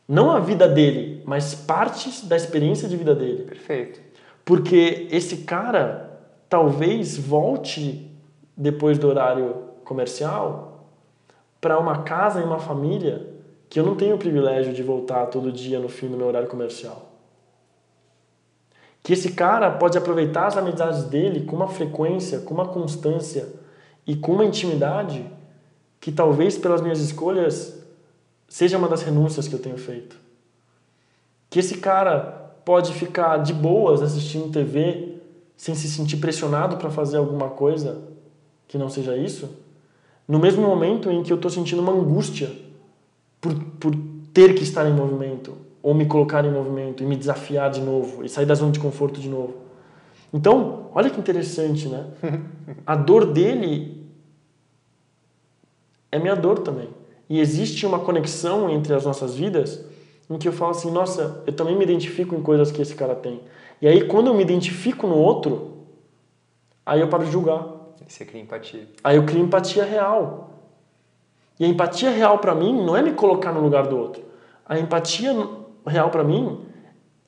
Não a vida dele, mas partes da experiência de vida dele. Perfeito. Porque esse cara talvez volte depois do horário comercial para uma casa e uma família que eu não tenho o privilégio de voltar todo dia no fim do meu horário comercial. Que esse cara pode aproveitar as amizades dele com uma frequência, com uma constância e com uma intimidade que talvez pelas minhas escolhas seja uma das renúncias que eu tenho feito. Que esse cara pode ficar de boas assistindo TV sem se sentir pressionado para fazer alguma coisa que não seja isso, no mesmo momento em que eu estou sentindo uma angústia por, por ter que estar em movimento, ou me colocar em movimento e me desafiar de novo, e sair da zona de conforto de novo. Então, olha que interessante, né? *laughs* A dor dele é minha dor também. E existe uma conexão entre as nossas vidas em que eu falo assim, nossa, eu também me identifico em coisas que esse cara tem. E aí, quando eu me identifico no outro, aí eu paro de julgar. Você cria empatia. Aí eu crio empatia real. E a empatia real para mim não é me colocar no lugar do outro. A empatia real para mim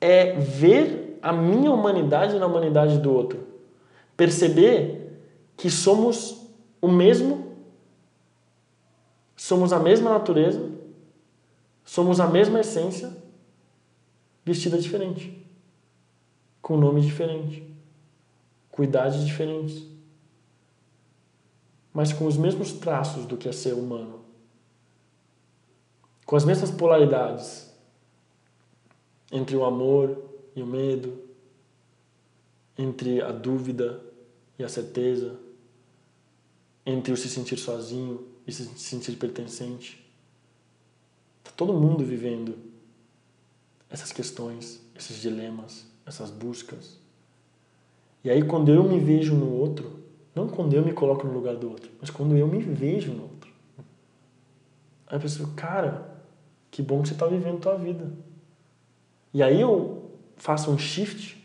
é ver a minha humanidade na humanidade do outro. Perceber que somos o mesmo, somos a mesma natureza, Somos a mesma essência, vestida diferente, com nome diferente, com idades diferentes, mas com os mesmos traços do que é ser humano, com as mesmas polaridades entre o amor e o medo, entre a dúvida e a certeza, entre o se sentir sozinho e se sentir pertencente todo mundo vivendo essas questões, esses dilemas, essas buscas. E aí quando eu me vejo no outro, não quando eu me coloco no lugar do outro, mas quando eu me vejo no outro. Aí eu penso, cara, que bom que você está vivendo a tua vida. E aí eu faço um shift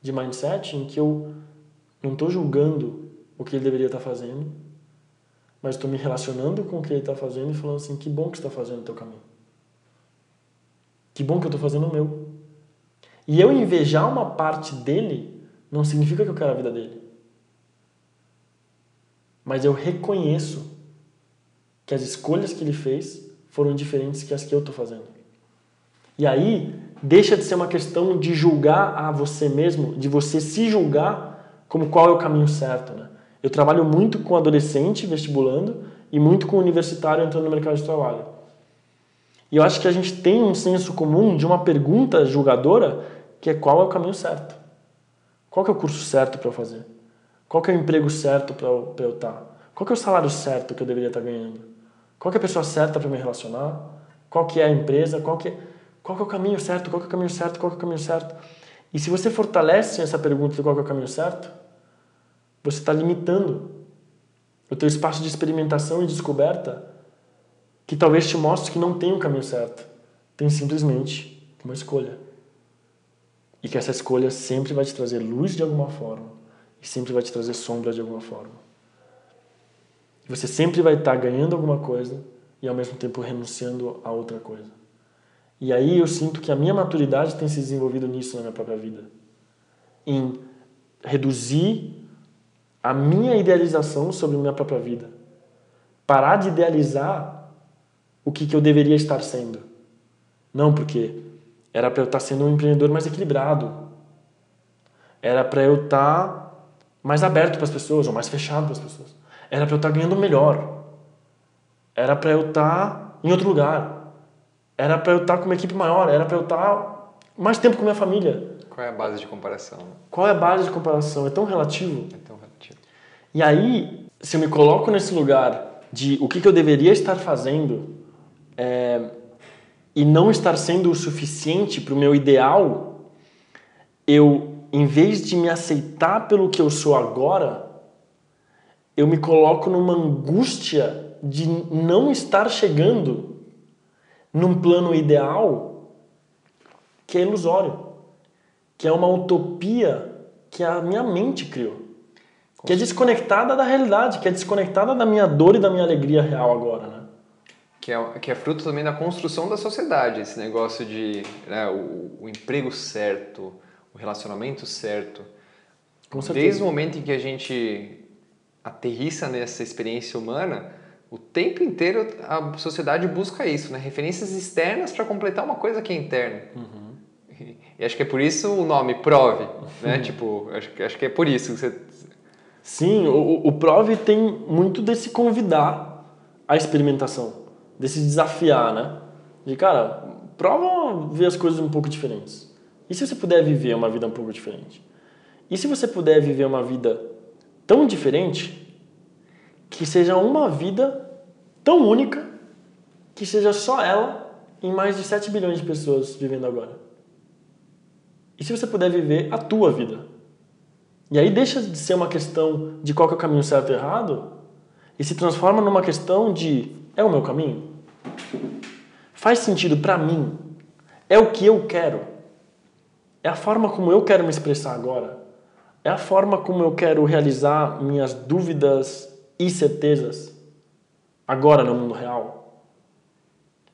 de mindset em que eu não estou julgando o que ele deveria estar tá fazendo, mas estou me relacionando com o que ele está fazendo e falando assim: que bom que está fazendo o teu caminho. Que bom que eu estou fazendo o meu. E eu invejar uma parte dele não significa que eu quero a vida dele. Mas eu reconheço que as escolhas que ele fez foram diferentes que as que eu estou fazendo. E aí deixa de ser uma questão de julgar a você mesmo, de você se julgar como qual é o caminho certo, né? Eu trabalho muito com adolescente vestibulando e muito com universitário entrando no mercado de trabalho. E eu acho que a gente tem um senso comum de uma pergunta julgadora que é qual é o caminho certo. Qual é o curso certo para eu fazer? Qual é o emprego certo para eu, estar? Tá? Qual é o salário certo que eu deveria estar tá ganhando? Qual é a pessoa certa para me relacionar? Qual que é a empresa? Qual que é, qual que é o caminho certo? Qual que é o caminho certo? Qual que é o caminho certo? E se você fortalece essa pergunta de qual é o caminho certo, você está limitando o teu espaço de experimentação e descoberta que talvez te mostre que não tem um caminho certo. Tem simplesmente uma escolha. E que essa escolha sempre vai te trazer luz de alguma forma e sempre vai te trazer sombra de alguma forma. Você sempre vai estar ganhando alguma coisa e ao mesmo tempo renunciando a outra coisa. E aí eu sinto que a minha maturidade tem se desenvolvido nisso na minha própria vida. Em reduzir a minha idealização sobre a minha própria vida. Parar de idealizar o que, que eu deveria estar sendo. Não porque era para eu estar sendo um empreendedor mais equilibrado. Era para eu estar mais aberto para as pessoas ou mais fechado para as pessoas. Era para eu estar ganhando melhor. Era para eu estar em outro lugar. Era para eu estar com uma equipe maior. Era para eu estar mais tempo com minha família. Qual é a base de comparação? Qual é a base de comparação? É tão relativo. É tão relativo. E aí, se eu me coloco nesse lugar de o que, que eu deveria estar fazendo é, e não estar sendo o suficiente para o meu ideal, eu, em vez de me aceitar pelo que eu sou agora, eu me coloco numa angústia de não estar chegando num plano ideal que é ilusório, que é uma utopia que a minha mente criou, que é desconectada da realidade, que é desconectada da minha dor e da minha alegria real agora, né? Que é, que é fruto também da construção da sociedade, esse negócio de né, o, o emprego certo, o relacionamento certo. Desde o momento em que a gente aterrissa nessa experiência humana, o tempo inteiro a sociedade busca isso, né? referências externas para completar uma coisa que é interna. Uhum. E acho que é por isso o nome Prove, né? *laughs* Tipo, acho, acho que é por isso que você... Sim, o, o Prove tem muito desse convidar a experimentação, desse desafiar, né? De, cara, prova ver as coisas um pouco diferentes. E se você puder viver uma vida um pouco diferente? E se você puder viver uma vida tão diferente que seja uma vida tão única que seja só ela em mais de 7 bilhões de pessoas vivendo agora. E se você puder viver a tua vida? E aí deixa de ser uma questão de qual é o caminho certo e errado e se transforma numa questão de é o meu caminho? Faz sentido para mim? É o que eu quero? É a forma como eu quero me expressar agora? é a forma como eu quero realizar minhas dúvidas e certezas agora no mundo real.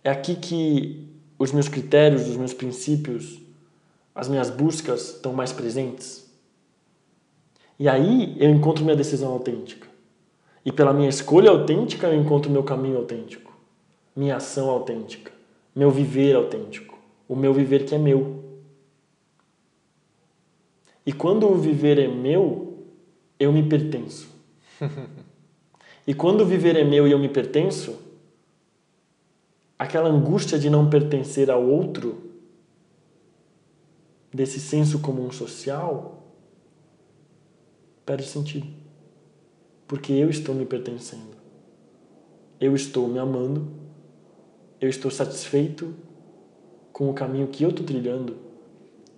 É aqui que os meus critérios, os meus princípios, as minhas buscas estão mais presentes. E aí eu encontro minha decisão autêntica. E pela minha escolha autêntica eu encontro meu caminho autêntico, minha ação autêntica, meu viver autêntico, o meu viver que é meu. E quando o viver é meu, eu me pertenço. *laughs* e quando o viver é meu e eu me pertenço, aquela angústia de não pertencer ao outro, desse senso comum social, perde sentido. Porque eu estou me pertencendo. Eu estou me amando. Eu estou satisfeito com o caminho que eu estou trilhando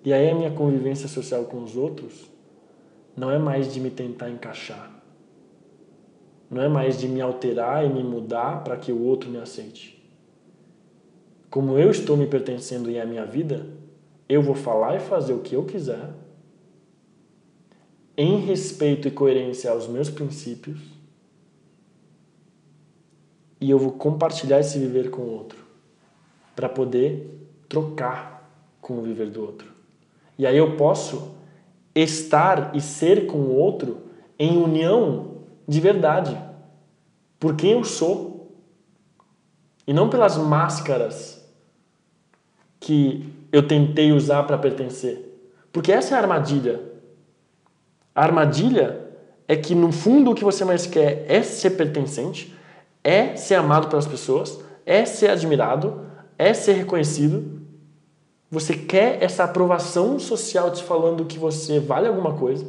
e aí a minha convivência social com os outros não é mais de me tentar encaixar. Não é mais de me alterar e me mudar para que o outro me aceite. Como eu estou me pertencendo e é a minha vida, eu vou falar e fazer o que eu quiser, em respeito e coerência aos meus princípios, e eu vou compartilhar esse viver com o outro, para poder trocar com o viver do outro. E aí eu posso estar e ser com o outro em união de verdade, por quem eu sou, e não pelas máscaras que eu tentei usar para pertencer. Porque essa é a armadilha. A armadilha é que no fundo o que você mais quer é ser pertencente, é ser amado pelas pessoas, é ser admirado, é ser reconhecido. Você quer essa aprovação social te falando que você vale alguma coisa.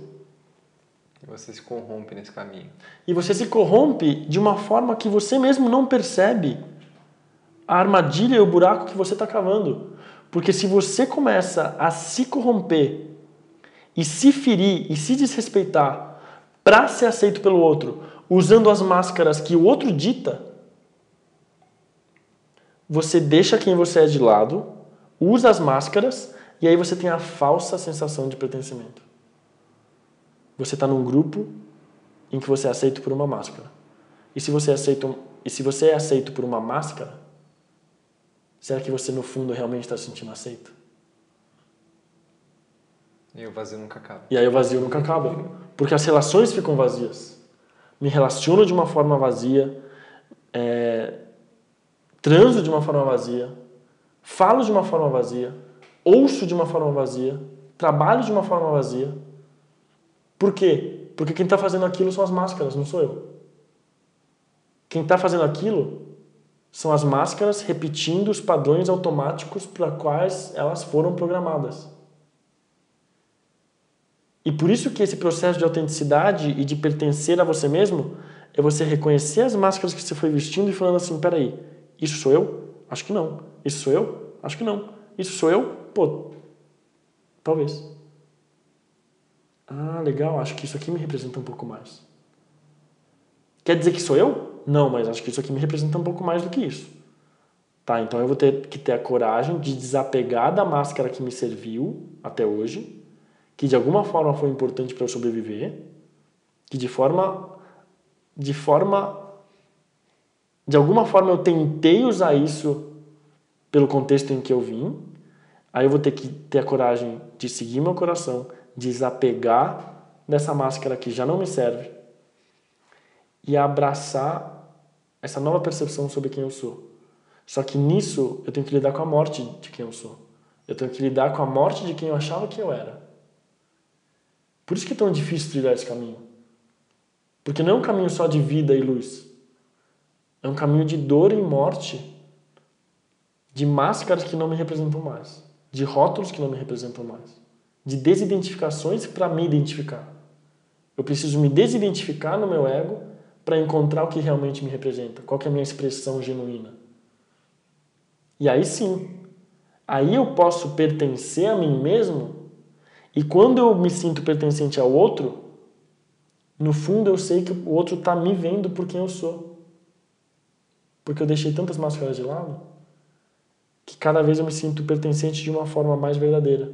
E você se corrompe nesse caminho. E você se corrompe de uma forma que você mesmo não percebe a armadilha e o buraco que você está cavando. Porque se você começa a se corromper e se ferir e se desrespeitar para ser aceito pelo outro, usando as máscaras que o outro dita, você deixa quem você é de lado, usa as máscaras e aí você tem a falsa sensação de pertencimento. Você está num grupo em que você é aceito por uma máscara. E se você é aceito, e se você é aceito por uma máscara, será que você no fundo realmente está se sentindo aceito? E o vazio nunca acaba. E aí o vazio nunca acaba. Porque as relações ficam vazias. Me relaciono de uma forma vazia, é, transo de uma forma vazia, falo de uma forma vazia, ouço de uma forma vazia, trabalho de uma forma vazia. Por quê? Porque quem está fazendo aquilo são as máscaras, não sou eu. Quem está fazendo aquilo são as máscaras repetindo os padrões automáticos para quais elas foram programadas. E por isso que esse processo de autenticidade e de pertencer a você mesmo é você reconhecer as máscaras que você foi vestindo e falando assim, peraí, isso sou eu? Acho que não. Isso sou eu? Acho que não. Isso sou eu? Pô, talvez. Ah, legal, acho que isso aqui me representa um pouco mais. Quer dizer que sou eu? Não, mas acho que isso aqui me representa um pouco mais do que isso. Tá, então eu vou ter que ter a coragem de desapegar da máscara que me serviu até hoje que de alguma forma foi importante para eu sobreviver, que de forma de forma de alguma forma eu tentei usar isso pelo contexto em que eu vim, aí eu vou ter que ter a coragem de seguir meu coração, desapegar dessa máscara que já não me serve e abraçar essa nova percepção sobre quem eu sou. Só que nisso eu tenho que lidar com a morte de quem eu sou. Eu tenho que lidar com a morte de quem eu achava que eu era. Por isso que é tão difícil trilhar esse caminho. Porque não é um caminho só de vida e luz. É um caminho de dor e morte, de máscaras que não me representam mais, de rótulos que não me representam mais, de desidentificações para me identificar. Eu preciso me desidentificar no meu ego para encontrar o que realmente me representa, qual é a minha expressão genuína. E aí sim, aí eu posso pertencer a mim mesmo e quando eu me sinto pertencente ao outro, no fundo eu sei que o outro está me vendo por quem eu sou. Porque eu deixei tantas máscaras de lado que cada vez eu me sinto pertencente de uma forma mais verdadeira,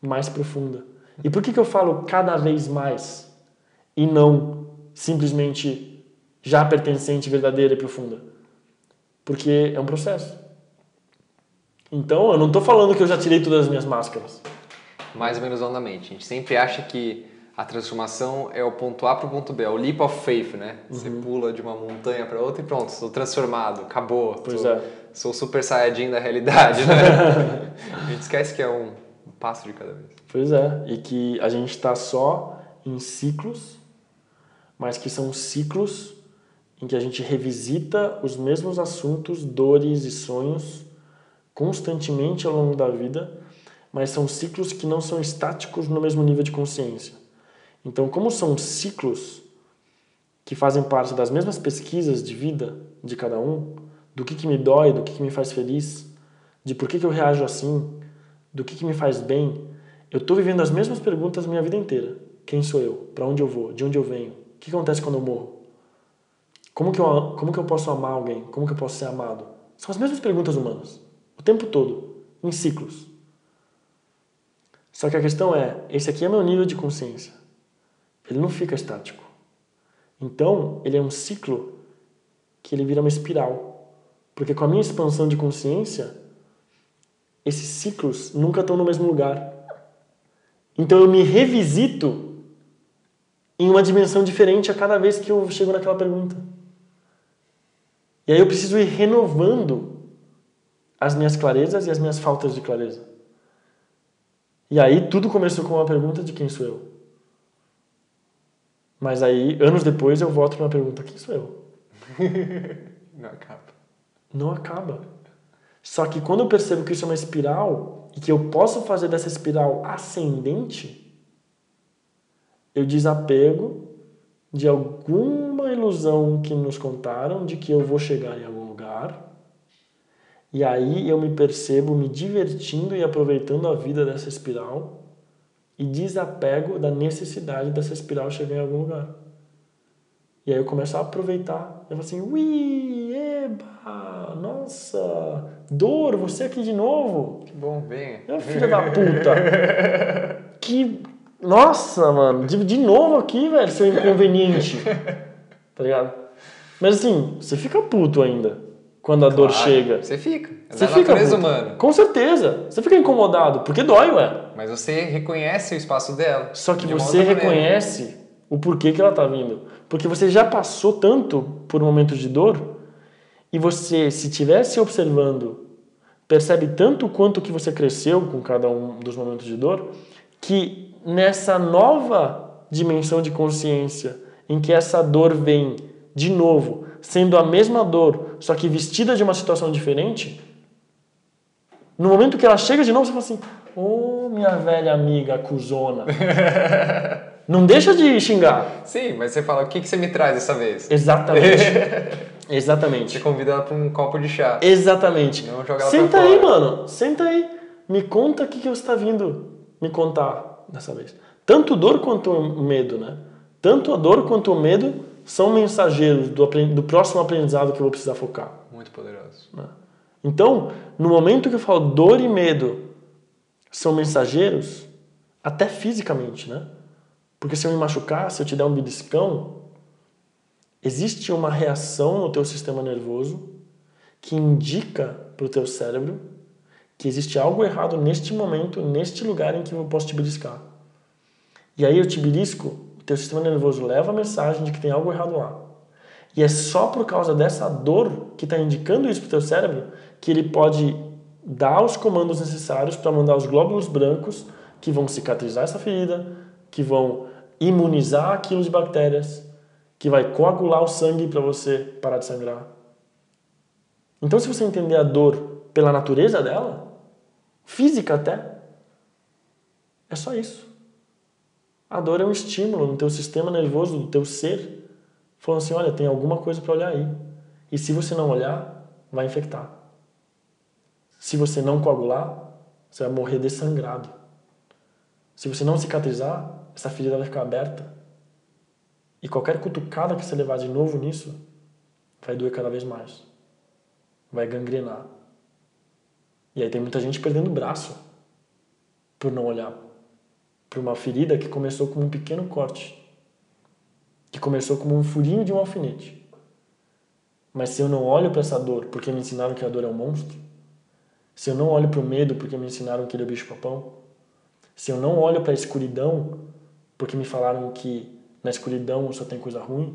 mais profunda. E por que, que eu falo cada vez mais e não simplesmente já pertencente, verdadeira e profunda? Porque é um processo. Então, eu não estou falando que eu já tirei todas as minhas máscaras mais ou menos mente. A gente sempre acha que a transformação é o ponto A para o ponto B, é o leap of faith, né? Uhum. Você pula de uma montanha para outra e pronto, estou transformado, acabou. Pois tô, é. Sou super saiyajin da realidade, né? *laughs* a gente esquece que é um passo de cada vez. Pois é, e que a gente está só em ciclos, mas que são ciclos em que a gente revisita os mesmos assuntos, dores e sonhos constantemente ao longo da vida mas são ciclos que não são estáticos no mesmo nível de consciência. Então, como são ciclos que fazem parte das mesmas pesquisas de vida de cada um, do que, que me dói, do que, que me faz feliz, de por que, que eu reajo assim, do que, que me faz bem, eu estou vivendo as mesmas perguntas minha vida inteira. Quem sou eu? Para onde eu vou? De onde eu venho? O que acontece quando eu morro? Como que eu, como que eu posso amar alguém? Como que eu posso ser amado? São as mesmas perguntas humanas, o tempo todo, em ciclos. Só que a questão é, esse aqui é meu nível de consciência. Ele não fica estático. Então, ele é um ciclo que ele vira uma espiral. Porque com a minha expansão de consciência, esses ciclos nunca estão no mesmo lugar. Então eu me revisito em uma dimensão diferente a cada vez que eu chego naquela pergunta. E aí eu preciso ir renovando as minhas clarezas e as minhas faltas de clareza. E aí tudo começou com uma pergunta de quem sou eu. Mas aí, anos depois, eu volto para uma pergunta: quem sou eu? *laughs* Não acaba. Não acaba. Só que quando eu percebo que isso é uma espiral e que eu posso fazer dessa espiral ascendente, eu desapego de alguma ilusão que nos contaram de que eu vou chegar em algum lugar. E aí eu me percebo me divertindo e aproveitando a vida dessa espiral e desapego da necessidade dessa espiral chegar em algum lugar. E aí eu começo a aproveitar. Eu falo assim, ui, eba, nossa, dor, você aqui de novo. Que bom. É filha da puta. que, nossa, mano, de, de novo aqui, velho, seu inconveniente. tá ligado? Mas assim, você fica puto ainda quando a Claro, dor chega. Você fica. É Você fica natureza puto. humana. Com certeza. Você fica incomodado, porque dói, ué. Mas você reconhece o espaço dela. Só que de você outra maneira. reconhece o porquê que ela tá vindo. Porque você já passou tanto por momentos de dor e você, se tivesse observando, percebe tanto quanto que você cresceu com cada um dos momentos de dor, que nessa nova dimensão de consciência, em que essa dor vem de novo, sendo a mesma dor, só que vestida de uma situação diferente, no momento que ela chega de novo, você fala assim: Ô minha velha amiga cuzona. *laughs* Não deixa de xingar. Sim, mas você fala, o que, que você me traz dessa vez? Exatamente. *laughs* Você Exatamente. convida ela pra um copo de chá. Exatamente. Não joga ela Senta aí, mano. Senta aí. Me conta o que, que você está vindo me contar dessa vez. Tanto dor quanto medo, né? Tanto a dor quanto o medo são mensageiros do, do próximo aprendizado que eu vou precisar focar. Muito poderoso. né? Então, no momento que eu falo dor e medo são mensageiros, até fisicamente, né? Porque se eu me machucar, se eu te der um beliscão, existe uma reação no teu sistema nervoso que indica para o teu cérebro que existe algo errado neste momento, neste lugar em que eu posso te beliscar. E aí eu te belisco, teu sistema nervoso leva a mensagem de que tem algo errado lá. E é só por causa dessa dor que está indicando isso para o teu cérebro que ele pode dar os comandos necessários para mandar os glóbulos brancos que vão cicatrizar essa ferida, que vão imunizar aquilo de bactérias, que vai coagular o sangue para você parar de sangrar. Então, se você entender a dor pela natureza dela, física até, é só isso. A dor é um estímulo no teu sistema nervoso, do teu ser, falando assim, olha, tem alguma coisa para olhar aí. E se você não olhar, vai infectar. Se você não coagular, você vai morrer dessangrado. Se você não cicatrizar, essa ferida vai ficar aberta. E qualquer cutucada que você levar de novo nisso, vai doer cada vez mais. Vai gangrenar. E aí tem muita gente perdendo o braço por não olhar para uma ferida que começou como um pequeno corte, que começou como um furinho de um alfinete. Mas se eu não olho para essa dor porque me ensinaram que a dor é um monstro, se eu não olho para o medo porque me ensinaram que ele é o bicho-papão, se eu não olho para a escuridão porque me falaram que na escuridão só tem coisa ruim,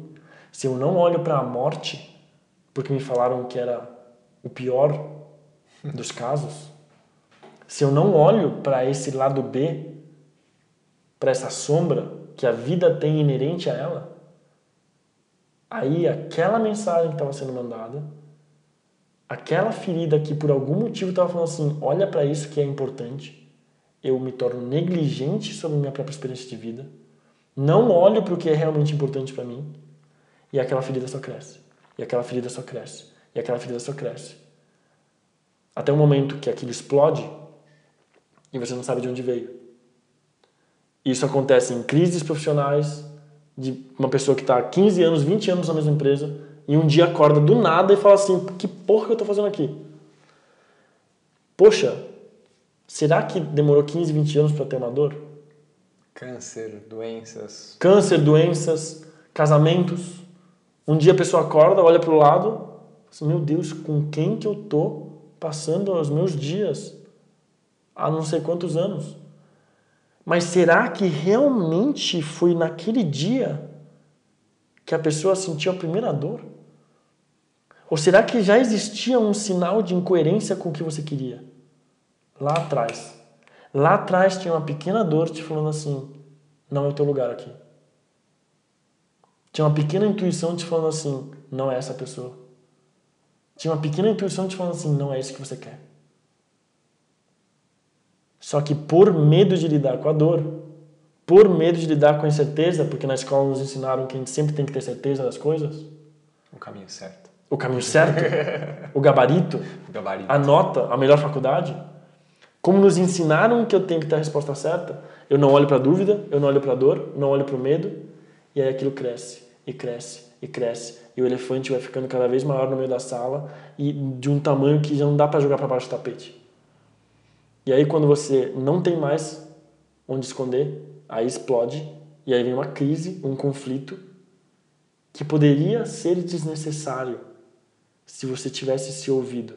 se eu não olho para a morte porque me falaram que era o pior dos casos, se eu não olho para esse lado B, para essa sombra que a vida tem inerente a ela, aí aquela mensagem que estava sendo mandada, aquela ferida que por algum motivo estava falando assim, olha para isso que é importante, eu me torno negligente sobre minha própria experiência de vida, não olho para o que é realmente importante para mim, e aquela ferida só cresce, e aquela ferida só cresce, e aquela ferida só cresce. Até o momento que aquilo explode e você não sabe de onde veio. Isso acontece em crises profissionais, de uma pessoa que está há 15 anos, 20 anos na mesma empresa, e um dia acorda do nada e fala assim: que porra que eu estou fazendo aqui? Poxa, será que demorou 15, 20 anos para ter uma dor? Câncer, doenças. Câncer, doenças, casamentos. Um dia a pessoa acorda, olha para o lado, assim, meu Deus, com quem que eu tô passando os meus dias há não sei quantos anos? Mas será que realmente foi naquele dia que a pessoa sentiu a primeira dor? Ou será que já existia um sinal de incoerência com o que você queria? Lá atrás. Lá atrás tinha uma pequena dor te falando assim: não é o teu lugar aqui. Tinha uma pequena intuição te falando assim: não é essa pessoa. Tinha uma pequena intuição te falando assim: não é isso que você quer. Só que por medo de lidar com a dor, por medo de lidar com a incerteza, porque na escola nos ensinaram que a gente sempre tem que ter certeza das coisas. O caminho certo. O caminho certo, *laughs* o gabarito, o gabarito, a nota, a melhor faculdade. Como nos ensinaram que eu tenho que ter a resposta certa, eu não olho para a dúvida, eu não olho para a dor, não olho para o medo, e aí aquilo cresce, e cresce, e cresce, e o elefante vai ficando cada vez maior no meio da sala e de um tamanho que já não dá para jogar para baixo do tapete. E aí quando você não tem mais onde esconder, aí explode e aí vem uma crise, um conflito que poderia ser desnecessário se você tivesse se ouvido.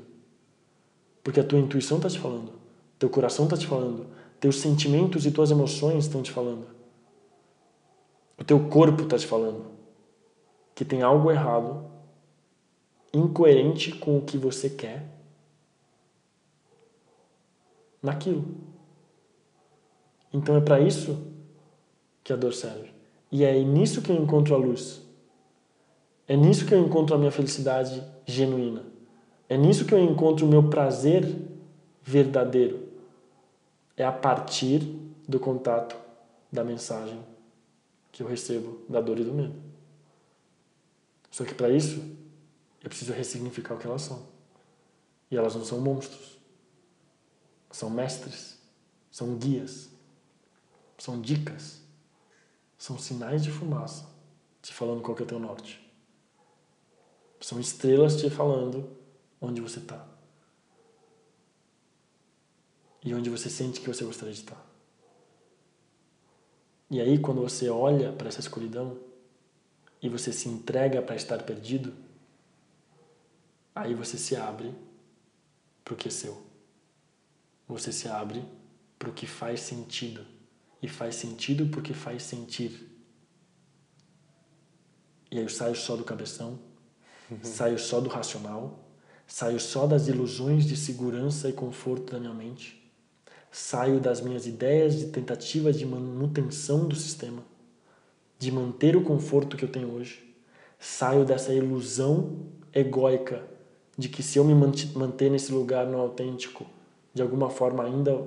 Porque a tua intuição está te falando. Teu coração está te falando. Teus sentimentos e tuas emoções estão te falando. O teu corpo está te falando que tem algo errado, incoerente com o que você quer naquilo. Então é para isso que a dor serve. E é nisso que eu encontro a luz. É nisso que eu encontro a minha felicidade genuína. É nisso que eu encontro o meu prazer verdadeiro é a partir do contato da mensagem que eu recebo da dor e do medo. Só que para isso, eu preciso ressignificar o que elas são. E elas não são monstros. São mestres, são guias, são dicas, são sinais de fumaça te falando qual que é o teu norte. São estrelas te falando onde você está e onde você sente que você gostaria de estar. E aí, quando você olha para essa escuridão e você se entrega para estar perdido, aí você se abre para o que é seu. Você se abre para o que faz sentido. E faz sentido porque faz sentir. E aí eu saio só do cabeção, saio só do racional, saio só das ilusões de segurança e conforto da minha mente saio das minhas ideias de tentativa de manutenção do sistema, de manter o conforto que eu tenho hoje. Saio dessa ilusão egóica de que se eu me manter nesse lugar não autêntico, de alguma forma ainda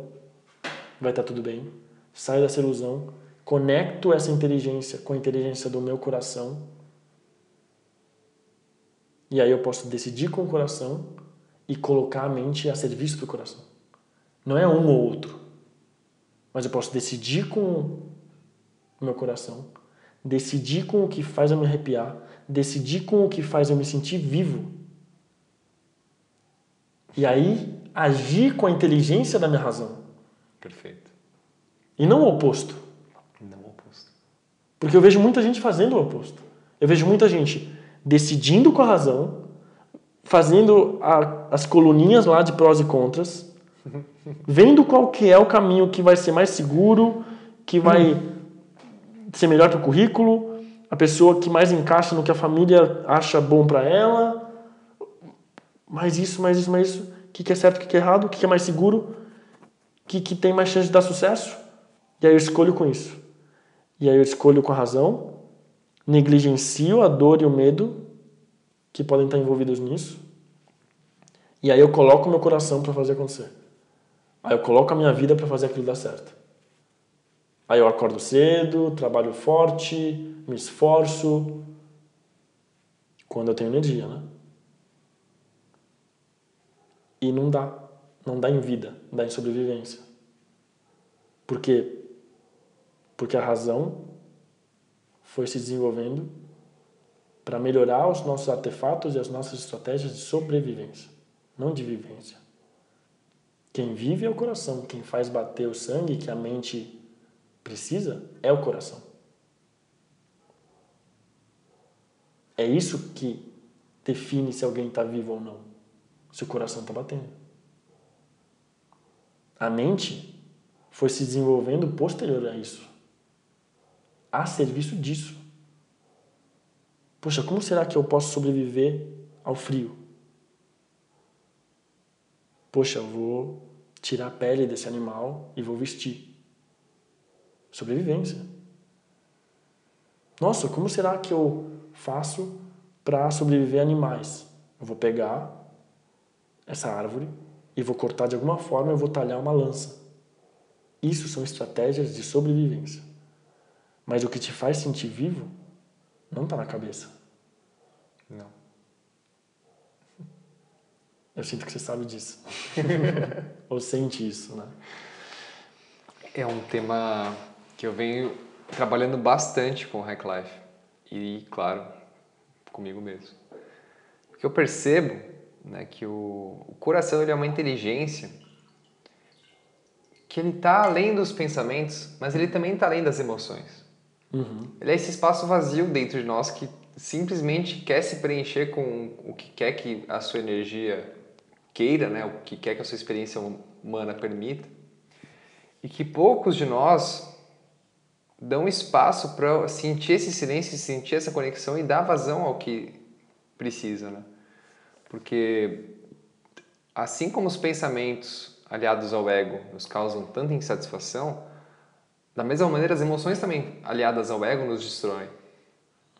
vai estar tudo bem. Saio dessa ilusão, conecto essa inteligência com a inteligência do meu coração. E aí eu posso decidir com o coração e colocar a mente a serviço do coração. Não é um ou outro. Mas eu posso decidir com o meu coração, decidir com o que faz eu me arrepiar, decidir com o que faz eu me sentir vivo. E aí agir com a inteligência da minha razão. Perfeito. E não o oposto. Não o oposto. Porque eu vejo muita gente fazendo o oposto. Eu vejo muita gente decidindo com a razão, fazendo a, as coluninhas lá de prós e contras, *laughs* vendo qual que é o caminho que vai ser mais seguro, que vai hum. *laughs* ser melhor para o currículo, a pessoa que mais encaixa no que a família acha bom para ela, mais isso, mais isso, mais isso, que, que é certo, o que, que é errado, o que, que é mais seguro, o que, que tem mais chance de dar sucesso, e aí eu escolho com isso. E aí eu escolho com a razão, negligencio a dor e o medo que podem estar envolvidos nisso, e aí eu coloco meu coração para fazer acontecer. Aí eu coloco a minha vida para fazer aquilo dar certo. Aí eu acordo cedo, trabalho forte, me esforço. Quando eu tenho energia, né? E não dá. Não dá em vida, dá em sobrevivência. Por quê? Porque a razão foi se desenvolvendo para melhorar os nossos artefatos e as nossas estratégias de sobrevivência, não de vivência. Quem vive é o coração, quem faz bater o sangue que a mente precisa é o coração. É isso que define se alguém está vivo ou não, se o coração está batendo. A mente foi se desenvolvendo posterior a isso, a serviço disso. Poxa, como será que eu posso sobreviver ao frio. Poxa, eu vou tirar a pele desse animal e vou vestir. Sobrevivência. Nossa, como será que eu faço para sobreviver a animais? Eu vou pegar essa árvore e vou cortar de alguma forma, eu vou talhar uma lança. Isso são estratégias de sobrevivência. Mas o que te faz sentir vivo não está na cabeça. Não. *laughs* Eu sinto que você sabe disso. *laughs* Ou sente isso, né? É um tema que eu venho trabalhando bastante com o Hack Life. E, claro, comigo mesmo. Porque eu percebo né, que o, o coração ele é uma inteligência que ele está além dos pensamentos, mas ele também está além das emoções. Uhum. Ele é esse espaço vazio dentro de nós que simplesmente quer se preencher com o que quer que a sua energia queira, né, o que quer que a sua experiência humana permita, e que poucos de nós dão espaço para sentir esse silêncio, sentir essa conexão e dar vazão ao que precisa, né? Porque assim como os pensamentos aliados ao ego nos causam tanta insatisfação, da mesma maneira as emoções também aliadas ao ego nos destroem.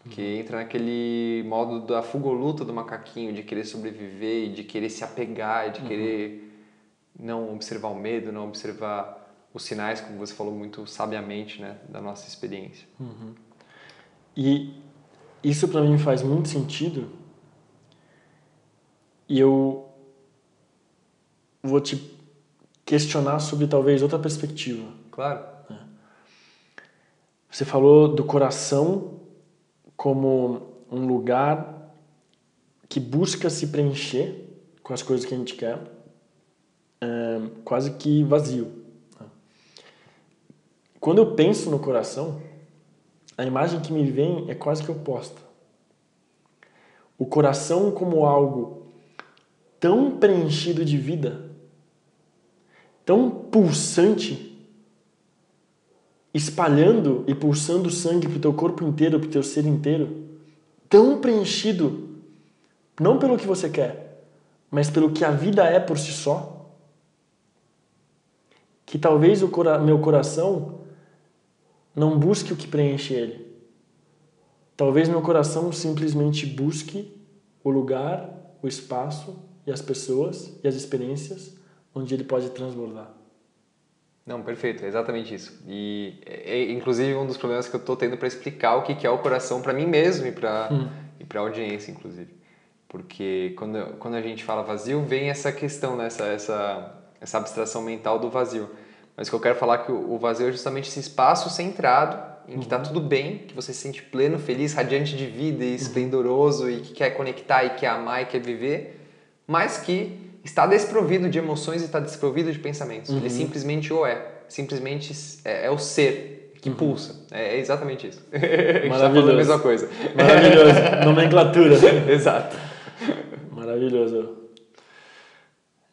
Que uhum. entra naquele modo da fuga ou luta do macaquinho, de querer sobreviver, de querer se apegar, de uhum. querer não observar o medo, não observar os sinais, como você falou muito sabiamente, né, da nossa experiência. Uhum. E isso para mim faz muito sentido. E eu vou te questionar sobre talvez outra perspectiva. Claro. É. Você falou do coração como um lugar que busca se preencher com as coisas que a gente quer, é, quase que vazio. Quando eu penso no coração, a imagem que me vem é quase que oposta. O coração como algo tão preenchido de vida, tão pulsante, espalhando e pulsando sangue para o teu corpo inteiro, para o teu ser inteiro, tão preenchido, não pelo que você quer, mas pelo que a vida é por si só, que talvez o cora meu coração não busque o que preenche ele. Talvez meu coração simplesmente busque o lugar, o espaço e as pessoas e as experiências onde ele pode transbordar. Não, perfeito, é exatamente isso. E é, é inclusive um dos problemas que eu estou tendo para explicar o que é o coração para mim mesmo e para hum. e para a audiência, inclusive. Porque quando, quando a gente fala vazio, vem essa questão, né? essa, essa, essa abstração mental do vazio. Mas que eu quero falar é que o vazio é justamente esse espaço centrado, em que está uhum. tudo bem, que você se sente pleno, feliz, radiante de vida e uhum. esplendoroso e que quer conectar e quer amar e quer viver, mas que está desprovido de emoções e está desprovido de pensamentos. Uhum. Ele simplesmente o é. Simplesmente é, é o ser que uhum. pulsa. É, é, exatamente isso. *laughs* está falando a mesma coisa. Maravilhoso. Nomenclatura. *laughs* Exato. Maravilhoso.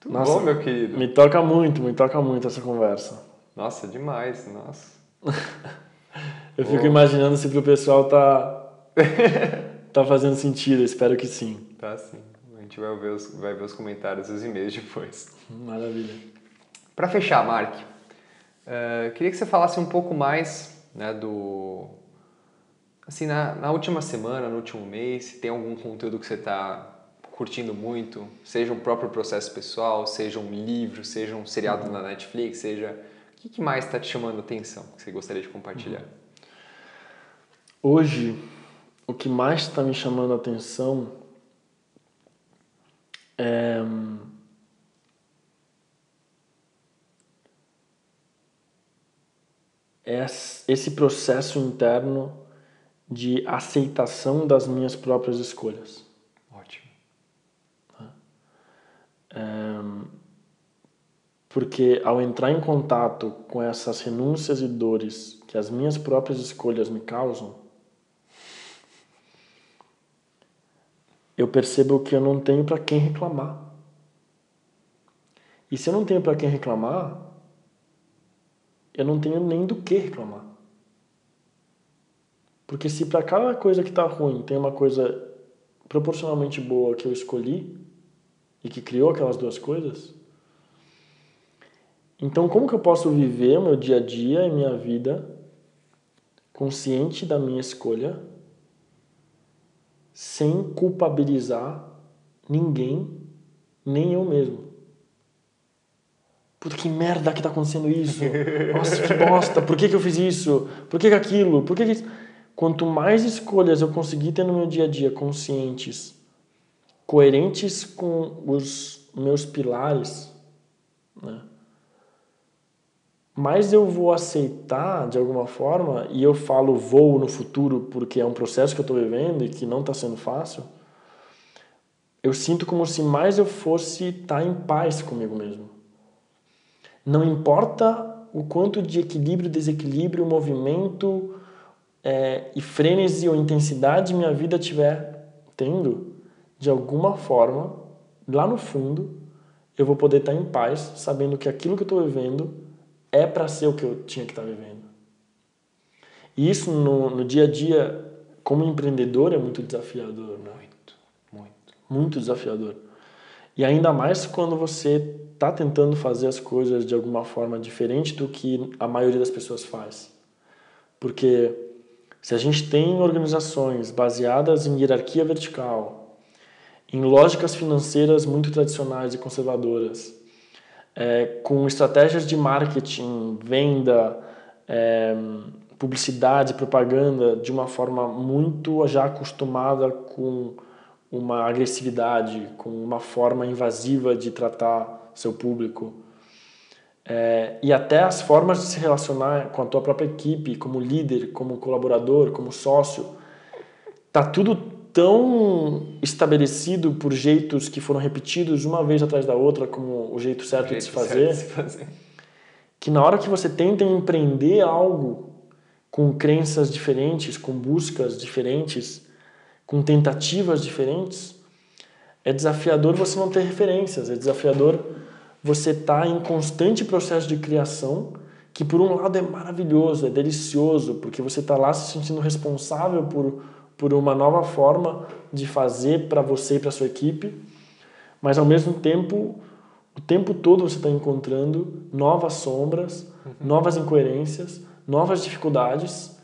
Tudo nossa, bom, meu querido? Me toca muito, me toca muito essa conversa. Nossa, demais, nossa. *laughs* Eu fico imaginando se pro pessoal tá tá fazendo sentido, espero que sim. Tá sim. A gente vai ver os, vai ver os comentários e os e-mails depois. Maravilha. Para fechar, Mark, uh, queria que você falasse um pouco mais né, do. Assim, na, na última semana, no último mês, se tem algum conteúdo que você está curtindo muito, seja o próprio processo pessoal, seja um livro, seja um seriado uhum. na Netflix, seja o que, mais está te chamando a atenção que você gostaria de compartilhar? Hoje, o que mais está me chamando a atenção é esse processo interno de aceitação das minhas próprias escolhas. porque ao entrar em contato com essas renúncias e dores que as minhas próprias escolhas me causam, eu percebo que eu não tenho para quem reclamar. E se eu não tenho para quem reclamar, eu não tenho nem do que reclamar. Porque se para cada coisa que está ruim tem uma coisa proporcionalmente boa que eu escolhi e que criou aquelas duas coisas, então como que eu posso viver o meu dia a dia e minha vida consciente da minha escolha sem culpabilizar ninguém, nem eu mesmo? Puta, que merda que tá acontecendo isso? *laughs* Nossa, que bosta, por que, que eu fiz isso? Por que, que aquilo? Por que, que... Quanto mais escolhas eu conseguir ter no meu dia a dia conscientes, coerentes com os meus pilares, né? Mais eu vou aceitar de alguma forma, e eu falo vou no futuro porque é um processo que eu estou vivendo e que não está sendo fácil, eu sinto como se mais eu fosse estar tá em paz comigo mesmo. Não importa o quanto de equilíbrio, desequilíbrio, movimento é, e frenesi ou intensidade minha vida tiver tendo, de alguma forma, lá no fundo, eu vou poder estar em paz, sabendo que aquilo que eu estou vivendo é para ser o que eu tinha que estar vivendo. E isso no, no dia a dia, como empreendedor, é muito desafiador. Né? Muito, muito. Muito desafiador. E ainda mais quando você está tentando fazer as coisas de alguma forma diferente do que a maioria das pessoas faz. Porque se a gente tem organizações baseadas em hierarquia vertical, em lógicas financeiras muito tradicionais e conservadoras, é, com estratégias de marketing, venda, é, publicidade, propaganda de uma forma muito já acostumada com uma agressividade, com uma forma invasiva de tratar seu público. É, e até as formas de se relacionar com a tua própria equipe, como líder, como colaborador, como sócio, tá tudo tão estabelecido por jeitos que foram repetidos uma vez atrás da outra como o jeito certo, o jeito de, se fazer, de se fazer, que na hora que você tenta empreender algo com crenças diferentes, com buscas diferentes, com tentativas diferentes, é desafiador você não ter referências, é desafiador você estar tá em constante processo de criação, que por um lado é maravilhoso, é delicioso, porque você está lá se sentindo responsável por, por uma nova forma de fazer para você e para sua equipe, mas ao mesmo tempo, o tempo todo você está encontrando novas sombras, uhum. novas incoerências, novas dificuldades,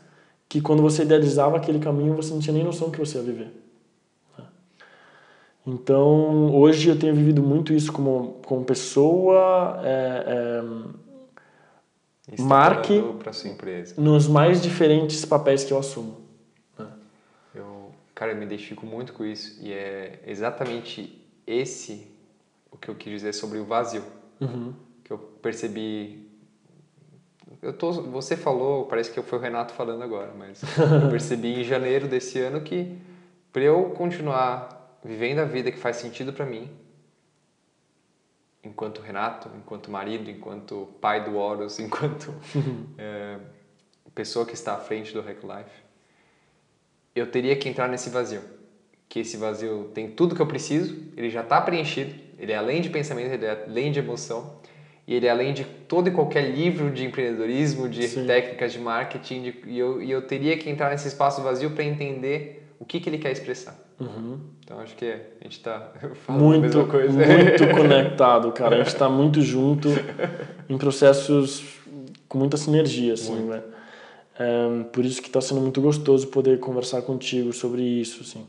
que quando você idealizava aquele caminho você não tinha nem noção que você ia viver. Então, hoje eu tenho vivido muito isso como, como pessoa, é, é, marque nos mais diferentes papéis que eu assumo. Cara, eu me identifico muito com isso e é exatamente esse o que eu quis dizer sobre o vazio. Uhum. Que eu percebi eu tô, você falou, parece que foi o Renato falando agora, mas eu *laughs* percebi em janeiro desse ano que para eu continuar vivendo a vida que faz sentido para mim, enquanto Renato, enquanto marido, enquanto pai do Horus, *laughs* enquanto é, pessoa que está à frente do Hack Life, eu teria que entrar nesse vazio. Que esse vazio tem tudo que eu preciso, ele já está preenchido, ele é além de pensamento, ele é além de emoção, e ele é além de todo e qualquer livro de empreendedorismo, de Sim. técnicas de marketing, de, e, eu, e eu teria que entrar nesse espaço vazio para entender o que, que ele quer expressar. Uhum. Então acho que a gente *laughs* está muito. Muito *laughs* conectado, cara. A gente está muito junto em processos com muita sinergia, assim, né? É, por isso que está sendo muito gostoso poder conversar contigo sobre isso, assim.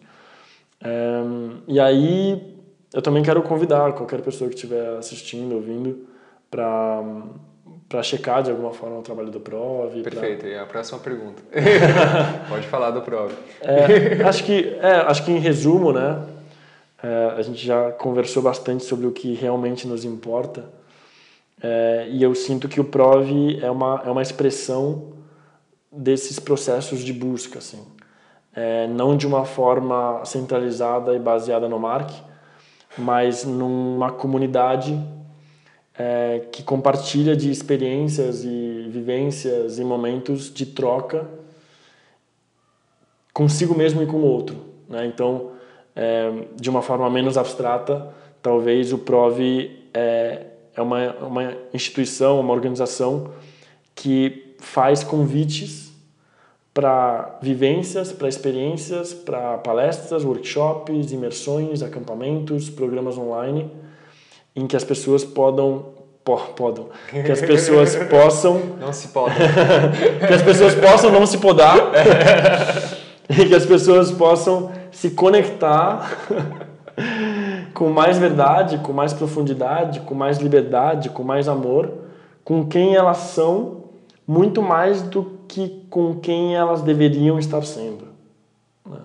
É, e aí eu também quero convidar qualquer pessoa que estiver assistindo, ouvindo, para para checar de alguma forma o trabalho do Prov. Perfeito, pra... e a próxima pergunta. *laughs* Pode falar do Prov. É, acho, que, é, acho que em resumo, né, é, a gente já conversou bastante sobre o que realmente nos importa é, e eu sinto que o Prov é uma, é uma expressão desses processos de busca, assim. É, não de uma forma centralizada e baseada no Mark, mas numa comunidade é, que compartilha de experiências e vivências e momentos de troca consigo mesmo e com o outro. Né? Então, é, de uma forma menos abstrata, talvez o PROV é, é uma, uma instituição, uma organização que faz convites para vivências, para experiências, para palestras, workshops, imersões, acampamentos, programas online, em que as pessoas podam podam, que as pessoas *laughs* possam não se podem, *laughs* que as pessoas possam não se podar *laughs* e que as pessoas possam se conectar com mais verdade, com mais profundidade, com mais liberdade, com mais amor, com quem elas são, muito mais do que com quem elas deveriam estar sendo. Né?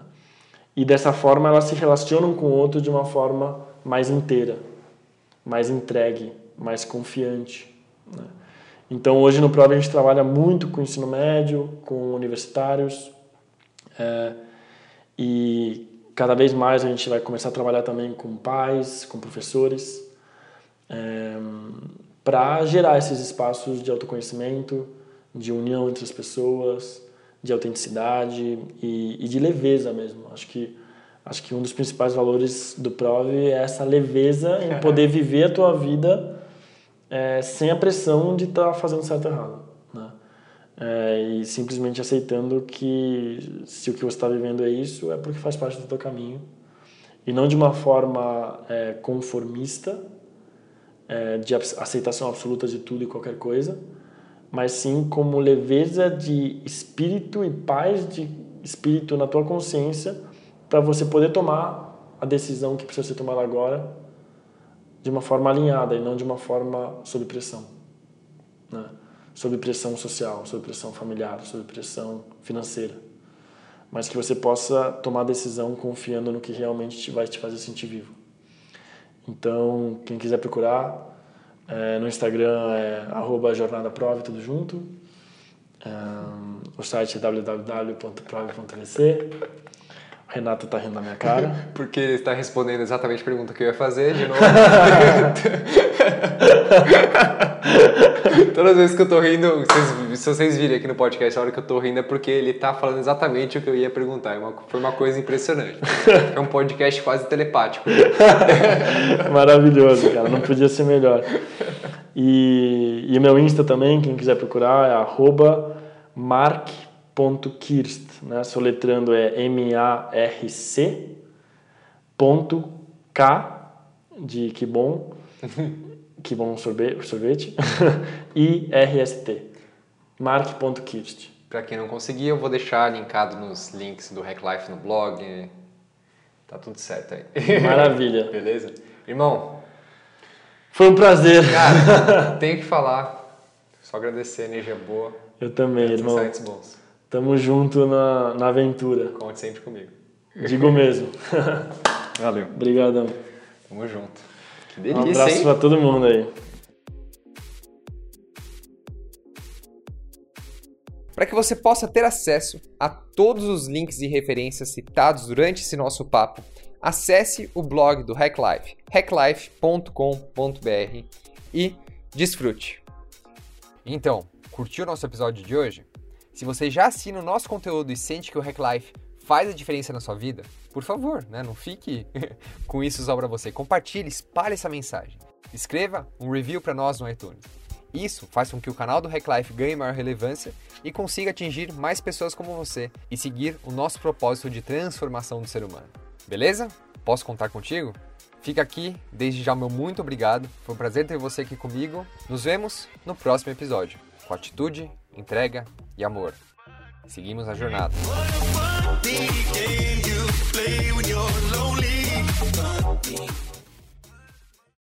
E dessa forma elas se relacionam com o outro de uma forma mais inteira, mais entregue, mais confiante. Né? Então hoje no Prova a gente trabalha muito com ensino médio, com universitários, é, e cada vez mais a gente vai começar a trabalhar também com pais, com professores, é, para gerar esses espaços de autoconhecimento, de união entre as pessoas, de autenticidade e, e de leveza mesmo. Acho que acho que um dos principais valores do Prove é essa leveza em *laughs* poder viver a tua vida é, sem a pressão de estar tá fazendo certo ou errado. É, e simplesmente aceitando que se o que você está vivendo é isso, é porque faz parte do teu caminho. E não de uma forma é, conformista, é, de aceitação absoluta de tudo e qualquer coisa, mas sim como leveza de espírito e paz de espírito na tua consciência para você poder tomar a decisão que precisa ser tomada agora de uma forma alinhada e não de uma forma sob pressão. Né? sob pressão social, sob pressão familiar, sob pressão financeira. Mas que você possa tomar a decisão confiando no que realmente vai te fazer sentir vivo. Então, quem quiser procurar, é, no Instagram é jornadaprove, tudo junto. É, o site é www.prove.vc. O Renato tá rindo na minha cara. *laughs* Porque ele está respondendo exatamente a pergunta que eu ia fazer de novo. *laughs* *laughs* Todas as vezes que eu tô rindo, vocês, se vocês virem aqui no podcast, a hora que eu tô rindo é porque ele tá falando exatamente o que eu ia perguntar. É foi uma coisa impressionante. É um podcast quase telepático. *laughs* Maravilhoso, cara. Não podia ser melhor. E, e o meu Insta também, quem quiser procurar, é arroba mark.kirst. Né? Soletrando é M-A-R-C ponto K de que bom *laughs* que bom sorvete, sorvete *laughs* e RST, mark.kirst. Para quem não conseguir, eu vou deixar linkado nos links do Hack Life no blog. Tá tudo certo aí. Maravilha. *laughs* Beleza? Irmão. Foi um prazer. Cara, *laughs* tenho que falar. Só agradecer a energia boa. Eu também, irmão. Insights bons. Tamo junto na, na aventura. Conte sempre comigo. Digo mesmo. Valeu. Obrigadão. Tamo junto. Que delícia, um abraço hein? pra todo mundo aí. Para que você possa ter acesso a todos os links e referências citados durante esse nosso papo, acesse o blog do Hacklife, hacklife.com.br e desfrute. Então, curtiu o nosso episódio de hoje? Se você já assina o nosso conteúdo e sente que o Hacklife faz a diferença na sua vida, por favor, né? não fique *laughs* com isso só para você. Compartilhe, espalhe essa mensagem. Escreva um review para nós no iTunes. Isso faz com que o canal do Hack Life ganhe maior relevância e consiga atingir mais pessoas como você e seguir o nosso propósito de transformação do ser humano. Beleza? Posso contar contigo? Fica aqui, desde já meu muito obrigado. Foi um prazer ter você aqui comigo. Nos vemos no próximo episódio. Com atitude, entrega e amor. Seguimos a jornada.